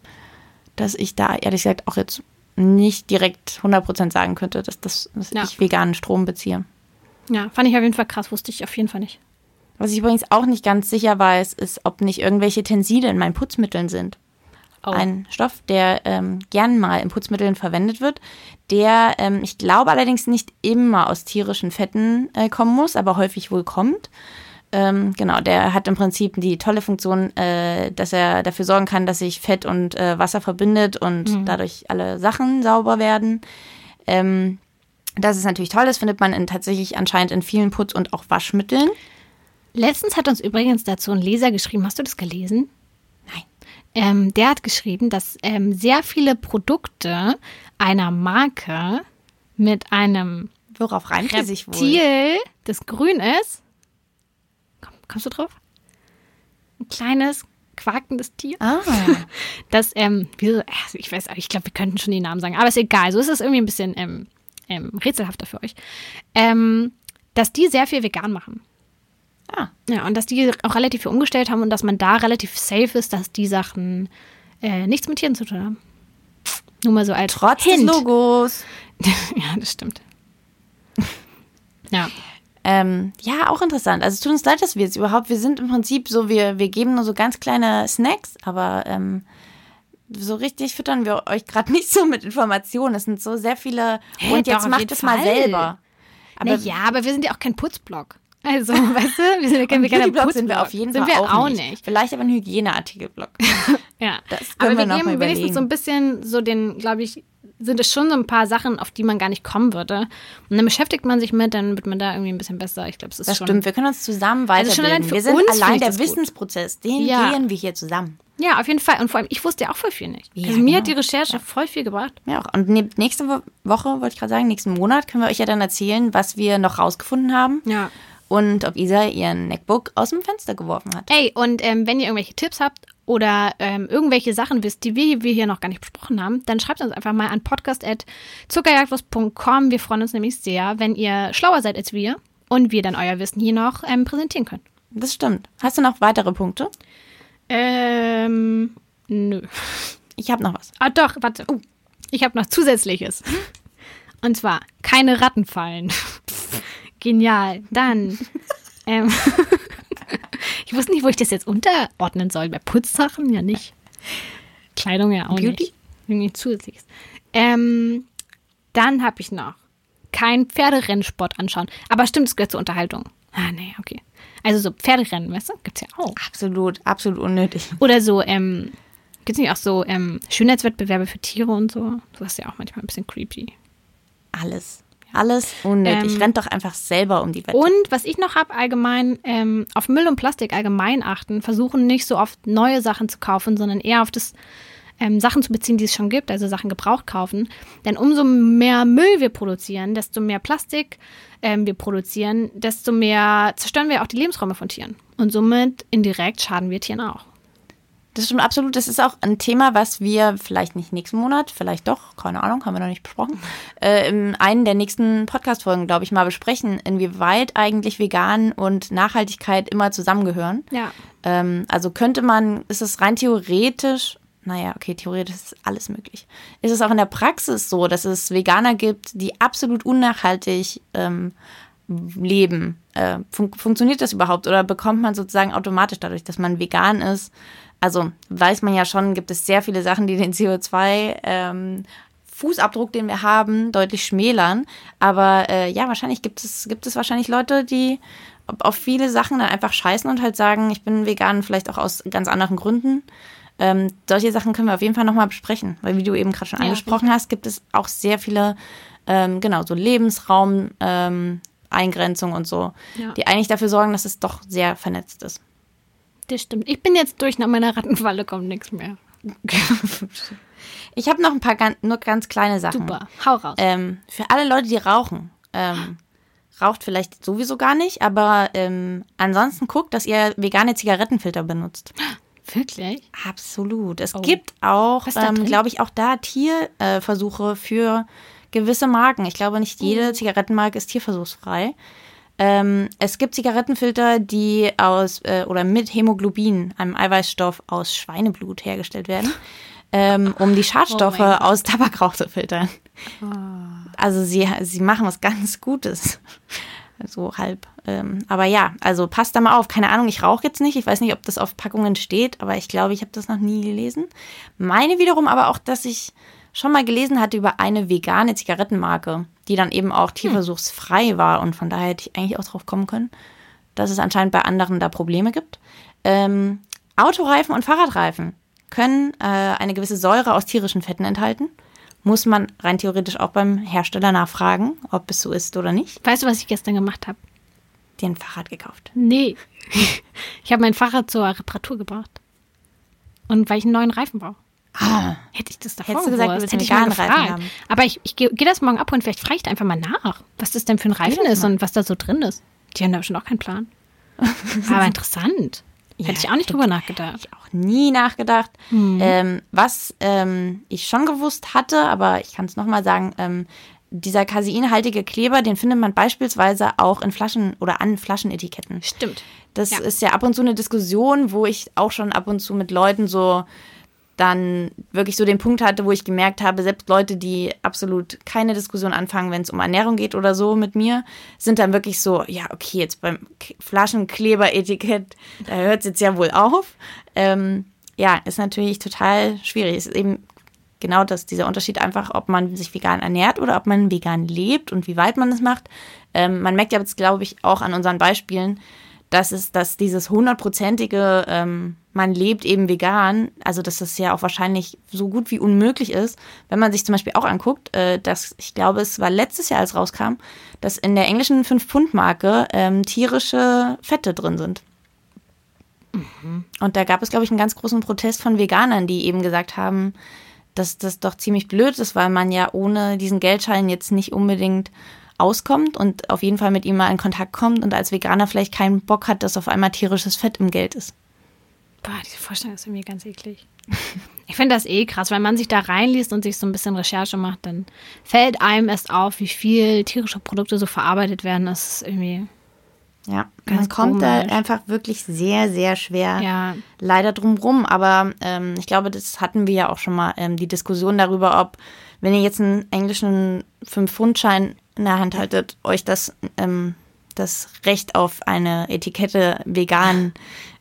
dass ich da ehrlich gesagt auch jetzt nicht direkt 100% sagen könnte, dass, das, dass Ja. ich veganen Strom beziehe. Ja, fand ich auf jeden Fall krass, wusste ich auf jeden Fall nicht. Was ich übrigens auch nicht ganz sicher weiß, ist, ob nicht irgendwelche Tenside in meinen Putzmitteln sind. Oh. Ein Stoff, der ähm, gern mal in Putzmitteln verwendet wird, der, ähm, ich glaube allerdings nicht immer aus tierischen Fetten äh, kommen muss, aber häufig wohl kommt. Ähm, genau, der hat im Prinzip die tolle Funktion, äh, dass er dafür sorgen kann, dass sich Fett und äh, Wasser verbindet und dadurch alle Sachen sauber werden. Ähm, das ist natürlich toll, das findet man in, tatsächlich anscheinend in vielen Putz- und auch Waschmitteln. Letztens hat uns übrigens dazu ein Leser geschrieben, hast du das gelesen? Ähm, der hat geschrieben, dass ähm, sehr viele Produkte einer Marke mit einem Worauf reimt die sich wohl? Reptil, das grün ist. Komm, kommst du drauf? Ein kleines, quakendes Tier. Ah, Das, ähm, also ich weiß, ich glaube, wir könnten schon die Namen sagen, aber ist egal. So ist es irgendwie ein bisschen ähm, ähm, rätselhafter für euch. Ähm, dass die sehr viel vegan machen. Ah. Ja, und dass die auch relativ viel umgestellt haben und dass man da relativ safe ist, dass die Sachen äh, nichts mit Tieren zu tun haben. Nur mal so als Trotz Hint. des Logos. ja, das stimmt. Ja. Ähm, ja, auch interessant. Also es tut uns leid, dass wir jetzt überhaupt, wir sind im Prinzip so, wir, wir geben nur so ganz kleine Snacks, aber ähm, so richtig füttern wir euch gerade nicht so mit Informationen. Es sind so sehr viele. Hä, und jetzt macht es mal selber. Aber naja, aber wir sind ja auch kein Putzblock. Also, weißt du, wir sind ja veganer Beauty-Blog Putzblock. sind wir auf jeden sind Fall wir auch, auch nicht. nicht. Vielleicht aber ein Hygieneartikelblock. Ja. Das Aber können wir wir noch geben mal wenigstens so ein bisschen so den, glaube ich, sind es schon so ein paar Sachen, auf die man gar nicht kommen würde. Und dann beschäftigt man sich mit, dann wird man da irgendwie ein bisschen besser. Ich glaube, es ist Das schon. stimmt, wir können uns zusammen Also weiterbilden. für wir sind allein der das. Wissensprozess, den Ja. gehen wir hier zusammen. Ja, auf jeden Fall. Und vor allem, ich wusste ja auch voll viel nicht. Ja, also mir hat genau. die Recherche voll viel gebracht. Ja, auch. Und nächste Wo- Woche, wollte ich gerade sagen, nächsten Monat können wir euch ja dann erzählen, was wir noch rausgefunden haben. Ja. Und ob Isa ihren MacBook aus dem Fenster geworfen hat. Ey, und ähm, wenn ihr irgendwelche Tipps habt oder ähm, irgendwelche Sachen wisst, die wir, wir hier noch gar nicht besprochen haben, dann schreibt uns einfach mal an podcast.zuckerjagdwurst.com. Wir freuen uns nämlich sehr, wenn ihr schlauer seid als wir und wir dann euer Wissen hier noch ähm, präsentieren können. Das stimmt. Hast du noch weitere Punkte? Ähm, nö. Ich habe noch was. Ah, doch, warte. Oh, ich habe noch Zusätzliches. Und zwar keine Rattenfallen. Genial. Dann. ähm, ich wusste nicht, wo ich das jetzt unterordnen soll. Bei Putzsachen ja nicht. Kleidung ja auch Beauty? nicht. Irgendwie zusätzliches. Ähm, dann habe ich noch kein Pferderennsport anschauen. Aber stimmt, es gehört zur Unterhaltung. Ah, nee, okay. Also so Pferderennen, weißt du? Gibt's ja auch. Absolut, absolut unnötig. Oder so, ähm, gibt's nicht auch so ähm, Schönheitswettbewerbe für Tiere und so? Das ist ja auch manchmal ein bisschen creepy. Alles. Alles unnötig. Ähm, Rennt doch einfach selber um die Wette. Und was ich noch habe, allgemein ähm, auf Müll und Plastik allgemein achten, versuchen nicht so oft neue Sachen zu kaufen, sondern eher auf das ähm, Sachen zu beziehen, die es schon gibt, also Sachen gebraucht kaufen. Denn umso mehr Müll wir produzieren, desto mehr Plastik ähm, wir produzieren, desto mehr zerstören wir auch die Lebensräume von Tieren. Und somit indirekt schaden wir Tieren auch. Das stimmt absolut. Das ist auch ein Thema, was wir vielleicht nicht nächsten Monat, vielleicht doch, keine Ahnung, haben wir noch nicht besprochen, äh, in einen der nächsten Podcast-Folgen, glaube ich, mal besprechen, inwieweit eigentlich Vegan und Nachhaltigkeit immer zusammengehören. Ja. Ähm, also könnte man, ist es rein theoretisch, naja, okay, theoretisch ist alles möglich. Ist es auch in der Praxis so, dass es Veganer gibt, die absolut unnachhaltig ähm, leben? Äh, fun funktioniert das überhaupt oder bekommt man sozusagen automatisch dadurch, dass man vegan ist? Also weiß man ja schon, gibt es sehr viele Sachen, die den CO2 ähm, Fußabdruck, den wir haben, deutlich schmälern. Aber äh, ja, wahrscheinlich gibt es, gibt es wahrscheinlich Leute, die auf viele Sachen dann einfach scheißen und halt sagen, ich bin vegan, vielleicht auch aus ganz anderen Gründen. Ähm, solche Sachen können wir auf jeden Fall nochmal besprechen, weil wie du eben gerade schon Ja, angesprochen hast, gibt es auch sehr viele, ähm, genau, so Lebensraum, ähm, Eingrenzungen und so, Ja. die eigentlich dafür sorgen, dass es doch sehr vernetzt ist. Das stimmt. Ich bin jetzt durch nach meiner Rattenfalle, kommt nichts mehr. Ich habe noch ein paar ganz, nur ganz kleine Sachen. Super. Hau raus. Ähm, für alle Leute, die rauchen, ähm, raucht vielleicht sowieso gar nicht, aber ähm, ansonsten guckt, dass ihr vegane Zigarettenfilter benutzt. Wirklich? Absolut. Es Oh. gibt auch, ähm, glaube ich, auch da Tierversuche für gewisse Marken. Ich glaube, nicht jede Oh. Zigarettenmarke ist tierversuchsfrei. Ähm, es gibt Zigarettenfilter, die aus äh, oder mit Hämoglobin, einem Eiweißstoff aus Schweineblut hergestellt werden, ähm, um die Schadstoffe Oh mein Gott. aus Tabakrauch zu filtern. Also sie, sie machen was ganz Gutes. So halb. Ähm, aber ja, also passt da mal auf. Keine Ahnung, ich rauche jetzt nicht. Ich weiß nicht, ob das auf Packungen steht, aber ich glaube, ich habe das noch nie gelesen. Meine wiederum aber auch, dass ich schon mal gelesen hatte über eine vegane Zigarettenmarke, die dann eben auch tierversuchsfrei war. Und von daher hätte ich eigentlich auch drauf kommen können, dass es anscheinend bei anderen da Probleme gibt. Ähm, Autoreifen und Fahrradreifen können äh, eine gewisse Säure aus tierischen Fetten enthalten. Muss man rein theoretisch auch beim Hersteller nachfragen, ob es so ist oder nicht. Weißt du, was ich gestern gemacht habe? Dir ein Fahrrad gekauft. Nee. ich habe mein Fahrrad zur Reparatur gebracht. Und weil ich einen neuen Reifen brauche. Ah, Hätte ich das davor Hättest du gesagt, gewusst, hätte ich mal gefragt. haben. Aber ich, ich gehe geh das morgen abholen. Vielleicht frage ich da einfach mal nach, was das denn für ein Reifen ist mal. und was da so drin ist. Die haben da bestimmt auch keinen Plan. Aber interessant. Ja, Hätte ich auch nicht drüber nachgedacht. auch nie nachgedacht. Ähm, was ähm, ich schon gewusst hatte, aber ich kann es nochmal sagen, ähm, dieser caseinhaltige Kleber, den findet man beispielsweise auch in Flaschen oder an Flaschenetiketten. Stimmt. Das Ja. ist ja ab und zu eine Diskussion, wo ich auch schon ab und zu mit Leuten so dann wirklich so den Punkt hatte, wo ich gemerkt habe, selbst Leute, die absolut keine Diskussion anfangen, wenn es um Ernährung geht oder so mit mir, sind dann wirklich so, ja, okay, jetzt beim Flaschenkleber-Etikett, da hört es jetzt ja wohl auf. Ähm, ja, ist natürlich total schwierig. Es ist eben genau das, dieser Unterschied einfach, ob man sich vegan ernährt oder ob man vegan lebt und wie weit man es macht. Ähm, man merkt ja jetzt, glaube ich, auch an unseren Beispielen, dass es, dass dieses hundertprozentige, ähm, man lebt eben vegan, also dass das ja auch wahrscheinlich so gut wie unmöglich ist, wenn man sich zum Beispiel auch anguckt, äh, dass ich glaube, es war letztes Jahr, als rauskam, dass in der englischen 5-Pfund-Marke ähm, tierische Fette drin sind. Und da gab es, glaube ich, einen ganz großen Protest von Veganern, die eben gesagt haben, dass das doch ziemlich blöd ist, weil man ja ohne diesen Geldschein jetzt nicht unbedingt auskommt und auf jeden Fall mit ihm mal in Kontakt kommt und als Veganer vielleicht keinen Bock hat, dass auf einmal tierisches Fett im Geld ist. Boah, diese Vorstellung ist irgendwie ganz eklig. Ich finde das eh krass, wenn man sich da reinliest und sich so ein bisschen Recherche macht, dann fällt einem erst auf, wie viel tierische Produkte so verarbeitet werden. Das ist irgendwie, Ja, Ganz man kommt da komisch. einfach wirklich sehr, sehr schwer ja, leider drum rum. Aber ähm, ich glaube, das hatten wir ja auch schon mal, ähm, die Diskussion darüber, ob, wenn ihr jetzt einen englischen 5-Pfund-Schein in der Hand haltet, euch das ähm, das Recht auf eine Etikette vegan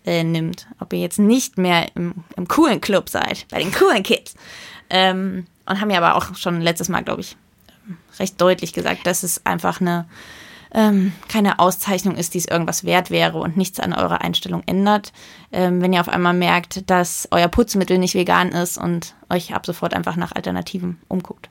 äh, nimmt. Ob ihr jetzt nicht mehr im, im coolen Club seid, bei den coolen Kids. Ähm, und haben ja aber auch schon letztes Mal, glaube ich, recht deutlich gesagt, dass es einfach eine ähm, keine Auszeichnung ist, die es irgendwas wert wäre und nichts an eurer Einstellung ändert. Ähm, wenn ihr auf einmal merkt, dass euer Putzmittel nicht vegan ist und euch ab sofort einfach nach Alternativen umguckt.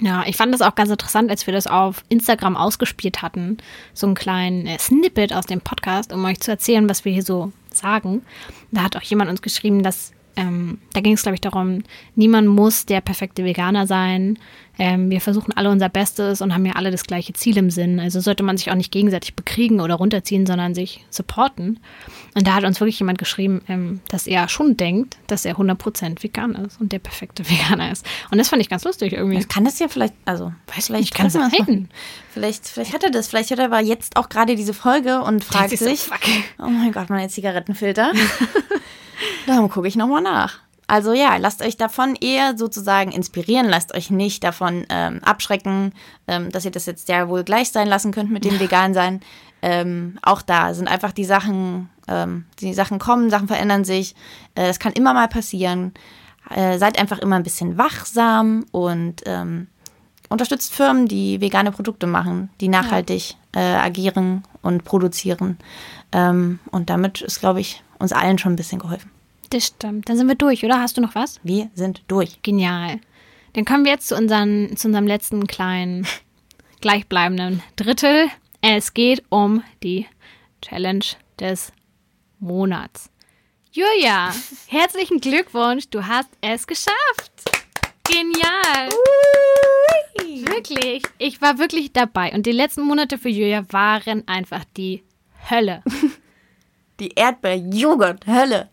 Ja, ich fand das auch ganz interessant, als wir das auf Instagram ausgespielt hatten. So einen kleinen äh, Snippet aus dem Podcast, um euch zu erzählen, was wir hier so sagen. Da hat auch jemand uns geschrieben, dass ähm, da ging es, glaube ich, darum, niemand muss der perfekte Veganer sein. Ähm, wir versuchen alle unser Bestes und haben ja alle das gleiche Ziel im Sinn. Also sollte man sich auch nicht gegenseitig bekriegen oder runterziehen, sondern sich supporten. Und da hat uns wirklich jemand geschrieben, ähm, dass er schon denkt, dass er 100% vegan ist und der perfekte Veganer ist. Und das fand ich ganz lustig irgendwie. Das kann das ja vielleicht, also, weiß vielleicht nicht, kann es sein. Vielleicht, vielleicht hat er das, vielleicht hat er aber jetzt auch gerade diese Folge und fragt sich, so, oh mein Gott, meine Zigarettenfilter. Darum gucke ich nochmal nach. Also ja, lasst euch davon eher sozusagen inspirieren, lasst euch nicht davon ähm, abschrecken, ähm, dass ihr das jetzt ja wohl gleich sein lassen könnt mit dem vegan sein. Ähm, auch da sind einfach die Sachen, ähm, die Sachen kommen, Sachen verändern sich. Äh, das kann immer mal passieren. Äh, seid einfach immer ein bisschen wachsam und ähm, unterstützt Firmen, die vegane Produkte machen, die nachhaltig äh, agieren und produzieren. Ähm, und damit ist, glaube ich, uns allen schon ein bisschen geholfen. Das stimmt. Dann sind wir durch, oder? Hast du noch was? Wir sind durch. Genial. Dann kommen wir jetzt zu, unseren, zu unserem letzten kleinen gleichbleibenden Drittel. Es geht um die Challenge des Monats. Julia, herzlichen Glückwunsch, du hast es geschafft. Genial. Ui. Wirklich, ich war wirklich dabei und die letzten Monate für Julia waren einfach die Hölle. die Erdbeer-Joghurt-Hölle.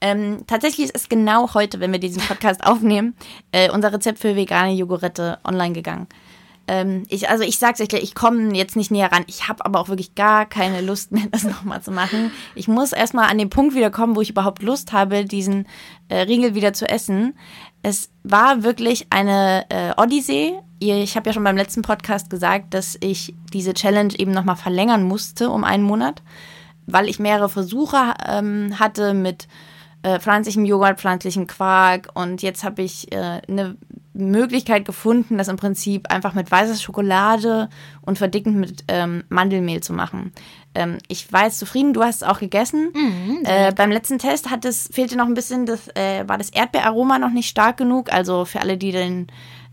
Ähm, tatsächlich ist es genau heute, wenn wir diesen Podcast aufnehmen, äh, unser Rezept für vegane Joghurette online gegangen. Ähm, ich, also ich sag's euch gleich, ich komme jetzt nicht näher ran. Ich habe aber auch wirklich gar keine Lust mehr, das nochmal zu machen. Ich muss erstmal an den Punkt wieder kommen, wo ich überhaupt Lust habe, diesen äh, Riegel wieder zu essen. Es war wirklich eine äh, Odyssee. Ich habe ja schon beim letzten Podcast gesagt, dass ich diese Challenge eben nochmal verlängern musste um einen Monat, weil ich mehrere Versuche ähm, hatte mit äh, pflanzlichem Joghurt, pflanzlichem Quark und jetzt habe ich äh, eine Möglichkeit gefunden, das im Prinzip einfach mit weißer Schokolade und verdickend mit ähm, Mandelmehl zu machen. Ähm, ich war jetzt zufrieden, du hast es auch gegessen. Mhm, äh, beim letzten Test hat es, fehlte noch ein bisschen, das, äh, war das Erdbeeraroma noch nicht stark genug. Also für alle, die den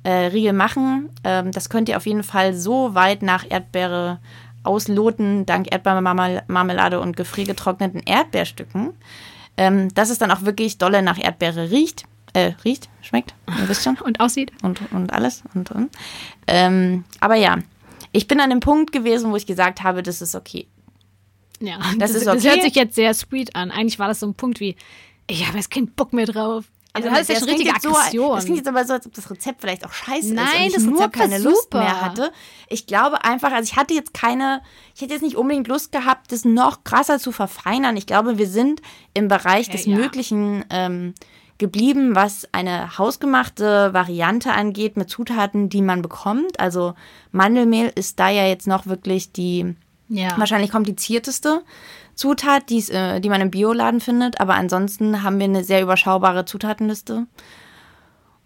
äh, Riegel machen, ähm, das könnt ihr auf jeden Fall so weit nach Erdbeere ausloten, dank Erdbeermarmelade und gefriergetrockneten Erdbeerstücken ähm, dass es dann auch wirklich dolle nach Erdbeere riecht. Äh, riecht, schmeckt, ihr wisst schon. und aussieht. Und, und alles. Und, und. Ähm, aber ja, ich bin an dem Punkt gewesen, wo ich gesagt habe, das ist okay. Ja, das, das ist okay. Das hört sich jetzt sehr sweet an. Eigentlich war das so ein Punkt wie, ich habe jetzt keinen Bock mehr drauf. Also, das ist ja schon richtige Aggression. So, das klingt jetzt aber so, als ob das Rezept vielleicht auch scheiße Nein, ist und ich das nur Rezept keine super. Lust mehr hatte. Ich glaube einfach, also ich hatte jetzt keine, ich hätte jetzt nicht unbedingt Lust gehabt, das noch krasser zu verfeinern. Ich glaube, wir sind im Bereich des ja. Möglichen ähm, geblieben, was eine hausgemachte Variante angeht mit Zutaten, die man bekommt. Also Mandelmehl ist da ja jetzt noch wirklich die ja. wahrscheinlich komplizierteste. Zutat, die's, äh, die man im Bioladen findet. Aber ansonsten haben wir eine sehr überschaubare Zutatenliste.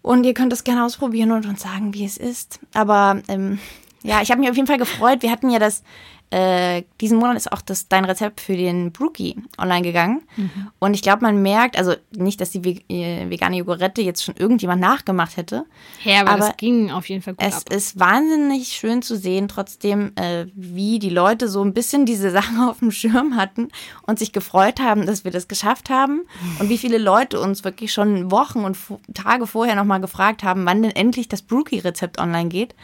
Und ihr könnt es gerne ausprobieren und uns sagen, wie es ist. Aber ähm, ja, ich habe mich auf jeden Fall gefreut. Wir hatten ja das äh, diesen Monat ist auch das, dein Rezept für den Brookie online gegangen. Mhm. Und ich glaube, man merkt, also nicht, dass die äh, vegane Joghurette jetzt schon irgendjemand nachgemacht hätte. Ja, aber, aber es ging auf jeden Fall gut. Es ab. ist wahnsinnig schön zu sehen, trotzdem, äh, wie die Leute so ein bisschen diese Sachen auf dem Schirm hatten und sich gefreut haben, dass wir das geschafft haben. Und wie viele Leute uns wirklich schon Wochen und Tage vorher nochmal gefragt haben, wann denn endlich das Brookie-Rezept online geht.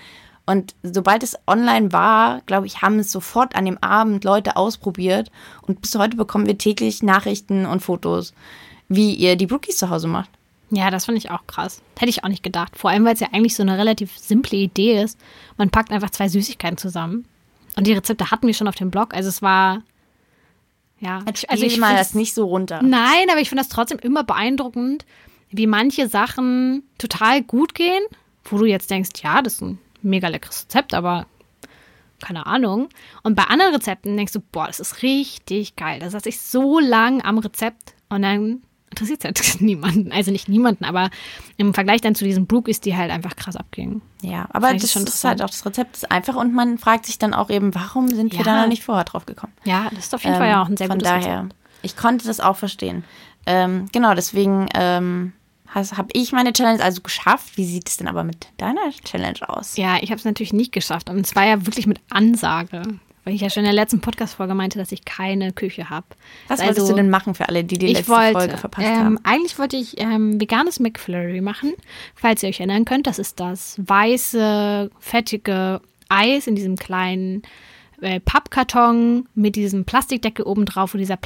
Und sobald es online war, glaube ich, haben es sofort an dem Abend Leute ausprobiert. Und bis heute bekommen wir täglich Nachrichten und Fotos, wie ihr die Brookies zu Hause macht. Ja, das fand ich auch krass. Hätte ich auch nicht gedacht. Vor allem, weil es ja eigentlich so eine relativ simple Idee ist. Man packt einfach zwei Süßigkeiten zusammen. Und die Rezepte hatten wir schon auf dem Blog. Also es war. Ja, Jetzt also ich mal das nicht so runter. Nein, aber ich finde das trotzdem immer beeindruckend, wie manche Sachen total gut gehen, wo du jetzt denkst, ja, das ist ein mega leckeres Rezept, aber keine Ahnung. Und bei anderen Rezepten denkst du, boah, das ist richtig geil. Da saß ich so lang am Rezept und dann interessiert es halt niemanden. Also nicht niemanden, aber im Vergleich dann zu diesem Brook ist die halt einfach krass abging. Ja, aber ich das, schon ist halt auch das Rezept ist einfach und man fragt sich dann auch eben, warum sind wir Ja. da noch nicht vorher drauf gekommen? Ja, das ist auf jeden Fall ja auch ein sehr Ähm, Von gutes daher, Rezept. ich konnte das auch verstehen. Ähm, genau, deswegen ähm, habe ich meine Challenge also geschafft. Wie sieht es denn aber mit deiner Challenge aus? Ja, ich habe es natürlich nicht geschafft. Und zwar ja wirklich mit Ansage. Weil ich ja schon in der letzten Podcast-Folge meinte, dass ich keine Küche habe. Was wolltest du denn machen für alle, die die letzte wollte, Folge verpasst ähm, haben? Eigentlich wollte ich ähm, veganes McFlurry machen. Falls ihr euch erinnern könnt, das ist das weiße, fettige Eis in diesem kleinen äh, Pappkarton mit diesem Plastikdeckel oben drauf, wo dieser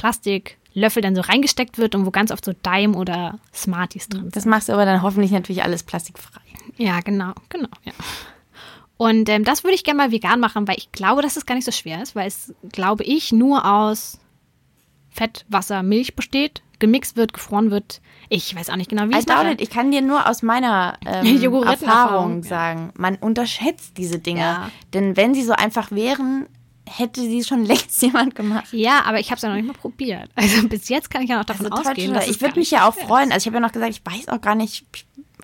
Plastiklöffel dann so reingesteckt wird und wo ganz oft so Dime oder Smarties drin sind. Das machst du aber dann hoffentlich natürlich alles plastikfrei. Ja, genau, genau, ja. Und ähm, das würde ich gerne mal vegan machen, weil ich glaube, dass es gar nicht so schwer ist, weil es, glaube ich, nur aus Fett, Wasser, Milch besteht, gemixt wird, gefroren wird. Ich weiß auch nicht genau, wie es it. Ich kann dir nur aus meiner ähm, Erfahrung ja. sagen, man unterschätzt diese Dinge. Ja. Denn wenn sie so einfach wären, hätte sie schon längst jemand gemacht. Ja, aber ich habe es ja noch nicht mal probiert. Also bis jetzt kann ich ja noch davon Also ausgehen. dass ich würde mich ja auch ist. freuen. Also ich habe ja noch gesagt, ich weiß auch gar nicht,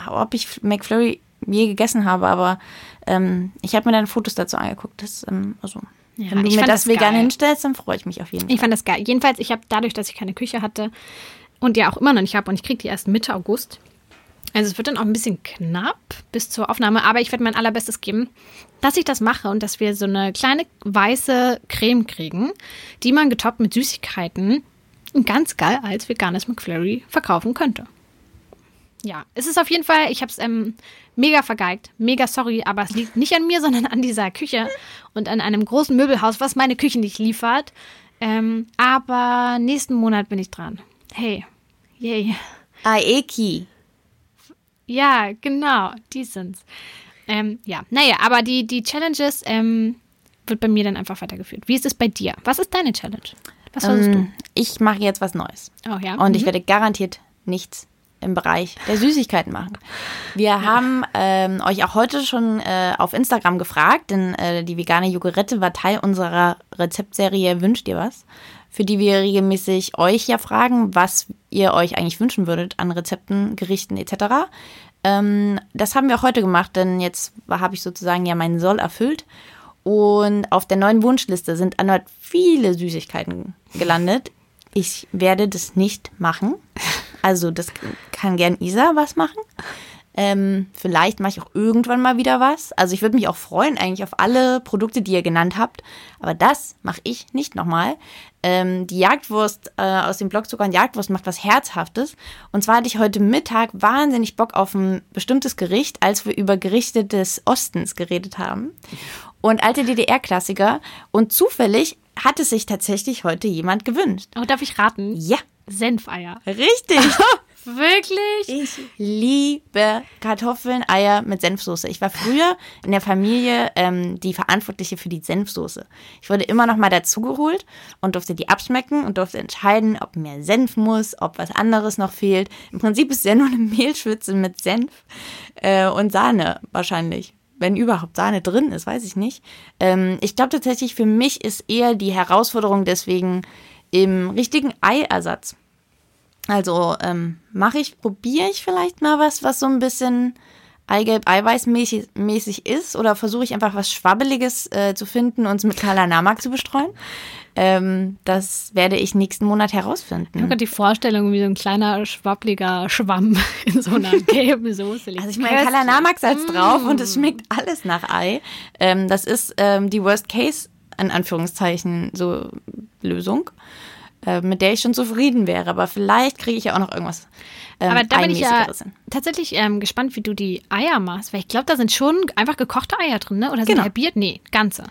ob ich McFlurry je gegessen habe, aber ähm, ich habe mir dann Fotos dazu angeguckt. Das, ähm, also, Ja, wenn du mir das das vegan geil. hinstellst, dann freue ich mich auf jeden Fall. Ich fand das geil. Jedenfalls, ich habe dadurch, dass ich keine Küche hatte und ja auch immer noch nicht habe und ich kriege die erst Mitte August. Also es wird dann auch ein bisschen knapp bis zur Aufnahme, aber ich werde mein allerbestes geben, dass ich das mache und dass wir so eine kleine weiße Creme kriegen, die man getoppt mit Süßigkeiten ganz geil als veganes McFlurry verkaufen könnte. Ja, es ist auf jeden Fall, ich habe es ähm, mega vergeigt, mega sorry, aber es liegt nicht an mir, sondern an dieser Küche und an einem großen Möbelhaus, was meine Küche nicht liefert. Ähm, aber nächsten Monat bin ich dran. Hey, yay. Aeki. Ja, genau, die sind's. Ähm, ja, naja, aber die, die Challenges ähm, wird bei mir dann einfach weitergeführt. Wie ist es bei dir? Was ist deine Challenge? Was versuchst Ähm, ich mache jetzt was Neues. du? Oh ja. Und ich mhm. werde garantiert nichts im Bereich der Süßigkeiten machen. Wir haben ähm, euch auch heute schon äh, auf Instagram gefragt, denn äh, die vegane Jogurette war Teil unserer Rezeptserie Wünscht ihr was? Für die wir regelmäßig euch ja fragen, was ihr euch eigentlich wünschen würdet an Rezepten, Gerichten etc. Ähm, das haben wir auch heute gemacht, denn jetzt habe ich sozusagen ja meinen Soll erfüllt. Und auf der neuen Wunschliste sind erneut viele Süßigkeiten gelandet. Ich werde das nicht machen. Also das kann gern Isa was machen. Ähm, vielleicht mache ich auch irgendwann mal wieder was. Also ich würde mich auch freuen eigentlich auf alle Produkte, die ihr genannt habt. Aber das mache ich nicht nochmal. Ähm, die Jagdwurst äh, aus dem Blog Zucker und Jagdwurst macht was Herzhaftes. Und zwar hatte ich heute Mittag wahnsinnig Bock auf ein bestimmtes Gericht, als wir über Gerichte des Ostens geredet haben. Und alte DDR-Klassiker. Und zufällig hat es sich tatsächlich heute jemand gewünscht. Oh, darf ich raten? Ja, Senfeier. richtig. Wirklich? Ich liebe Kartoffeln, Eier mit Senfsoße. Ich war früher in der Familie ähm, die Verantwortliche für die Senfsoße. Ich wurde immer noch mal dazugeholt und durfte die abschmecken und durfte entscheiden, ob mehr Senf muss, ob was anderes noch fehlt. Im Prinzip ist es ja nur eine Mehlschwitze mit Senf äh, und Sahne wahrscheinlich. Wenn überhaupt Sahne drin ist, weiß ich nicht. Ähm, ich glaube tatsächlich, für mich ist eher die Herausforderung deswegen im richtigen Eiersatz. Also ähm, mache ich, probiere ich vielleicht mal was, was so ein bisschen Eigelb eiweißmäßig mäßig ist oder versuche ich einfach was Schwabbeliges äh, zu finden und es mit Kalanamak zu bestreuen. Ähm, das werde ich nächsten Monat Ich habe herausfinden. gerade die Vorstellung, wie so ein kleiner, schwabbliger Schwamm in so einer gelben Soße liegt. Also ich meine Kalanamak-Salz drauf und es schmeckt alles nach Ei. Ähm, das ist ähm, die Worst Case, in Anführungszeichen, so Lösung, äh, mit der ich schon zufrieden wäre. Aber vielleicht kriege ich ja auch noch irgendwas. Ähm, Aber da bin ich ja hin. tatsächlich ähm, gespannt, wie du die Eier machst. Weil ich glaube, da sind schon einfach gekochte Eier drin, ne? Oder sind Genau. halbiert? Nee, ganze.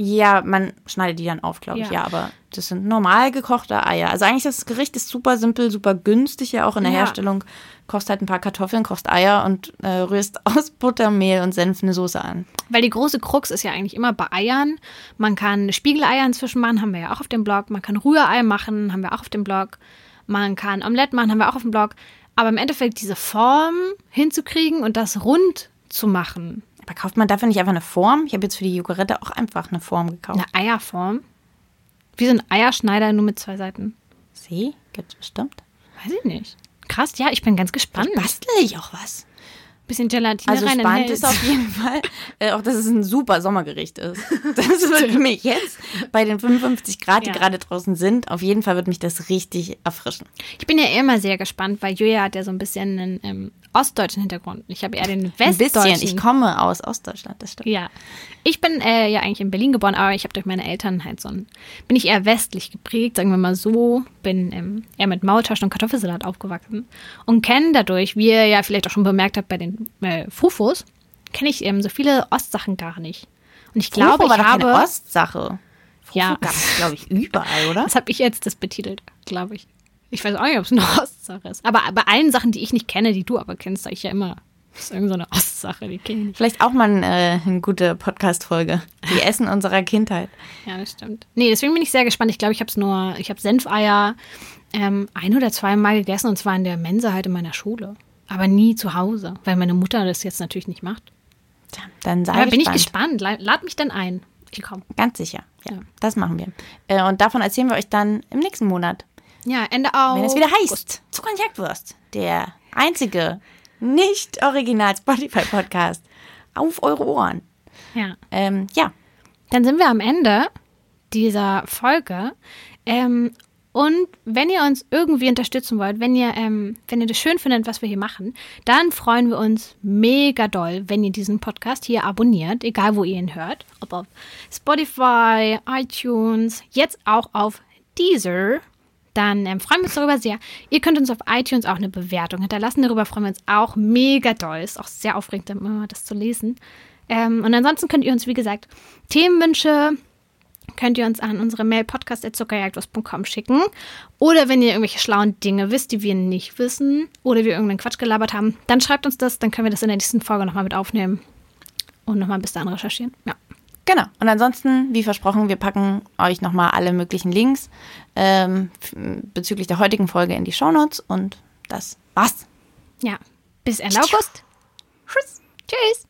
Ja, man schneidet die dann auf, glaube ich. Ja. Ja. aber das sind normal gekochte Eier. Also eigentlich das Gericht ist super simpel, super günstig ja auch in der Ja. Herstellung. Kochst halt ein paar Kartoffeln, kochst Eier und äh, rührst aus Butter, Mehl und Senf eine Soße an. Weil die große Krux ist ja eigentlich immer bei Eiern. Man kann Spiegeleier inzwischen machen, haben wir ja auch auf dem Blog. Man kann Rührei machen, haben wir auch auf dem Blog. Man kann Omelette machen, haben wir auch auf dem Blog. Aber im Endeffekt diese Form hinzukriegen und das rund zu machen, Aber kauft man dafür nicht einfach eine Form? Ich habe jetzt für die Joghurette auch einfach eine Form gekauft. Eine Eierform. Wie so ein Eierschneider, nur mit zwei Seiten. Sie? Gibt's bestimmt. Weiß ich nicht. Krass, ja, ich bin ganz gespannt. Bastel ich auch was. Bisschen Gelatine Also rein spannend in ist auf jeden Fall, äh, auch dass es ein super Sommergericht ist. Das wird mich jetzt bei den 55 Grad, die Ja. gerade draußen sind, auf jeden Fall wird mich das richtig erfrischen. Ich bin ja immer sehr gespannt, weil Julia hat ja so ein bisschen einen ähm, ostdeutschen Hintergrund. Ich habe eher den Ein westdeutschen. bisschen. Ich komme aus Ostdeutschland, das stimmt. Ja, ich bin äh, ja eigentlich in Berlin geboren, aber ich habe durch meine Eltern halt so ein, bin ich eher westlich geprägt, sagen wir mal so, bin ähm, eher mit Maultaschen und Kartoffelsalat aufgewachsen und kenne dadurch, wie ihr ja vielleicht auch schon bemerkt habt bei den äh, Fufos, kenne ich ähm, so viele Ostsachen gar nicht. Und ich glaube, war ich doch habe, keine Ostsache. Fufu Ja. gab es, glaube ich, überall, oder? das habe ich jetzt das betitelt, glaube ich. Ich weiß auch nicht, ob es eine Ostsache ist. Aber bei allen Sachen, die ich nicht kenne, die du aber kennst, sage ich ja immer, das ist irgend so eine Ostsache, die kenne ich. Vielleicht auch mal äh, eine gute Podcast-Folge. Die Essen unserer Kindheit. Ja, das stimmt. Nee, deswegen bin ich sehr gespannt. Ich glaube, ich habe es nur, ich habe Senfeier ähm, ein oder zweimal gegessen und zwar in der Mensa halt in meiner Schule. Aber nie zu Hause, weil meine Mutter das jetzt natürlich nicht macht. Tja, dann sei Aber bin ich gespannt. gespannt. La- Lad mich dann ein. Ich komme. Ganz sicher. Ja, Ja. das machen wir. Äh, und davon erzählen wir euch dann im nächsten Monat. Ja, Ende auch. Wenn es wieder heißt, Zucker und Jagdwurst, der einzige nicht original Spotify-Podcast auf eure Ohren. Ja. Ähm, ja, Dann sind wir am Ende dieser Folge. Ähm, und wenn ihr uns irgendwie unterstützen wollt, wenn ihr, ähm, wenn ihr das schön findet, was wir hier machen, dann freuen wir uns mega doll, wenn ihr diesen Podcast hier abonniert, egal wo ihr ihn hört. Ob auf Spotify, iTunes, jetzt auch auf Deezer. Dann ähm, freuen wir uns darüber sehr. Ihr könnt uns auf iTunes auch eine Bewertung hinterlassen. Darüber freuen wir uns auch mega doll. Ist auch sehr aufregend, immer das zu lesen. Ähm, und ansonsten könnt ihr uns, wie gesagt, Themenwünsche könnt ihr uns an unsere Mail podcast.zuckerjagdwurst.com schicken. Oder wenn ihr irgendwelche schlauen Dinge wisst, die wir nicht wissen oder wir irgendeinen Quatsch gelabert haben, dann schreibt uns das, dann können wir das in der nächsten Folge nochmal mit aufnehmen und nochmal bis dahin recherchieren. Ja. Genau. Und ansonsten, wie versprochen, wir packen euch nochmal alle möglichen Links ähm, bezüglich der heutigen Folge in die Shownotes. Und das war's. Ja. Bis Ende August. Tschüss. Tschüss.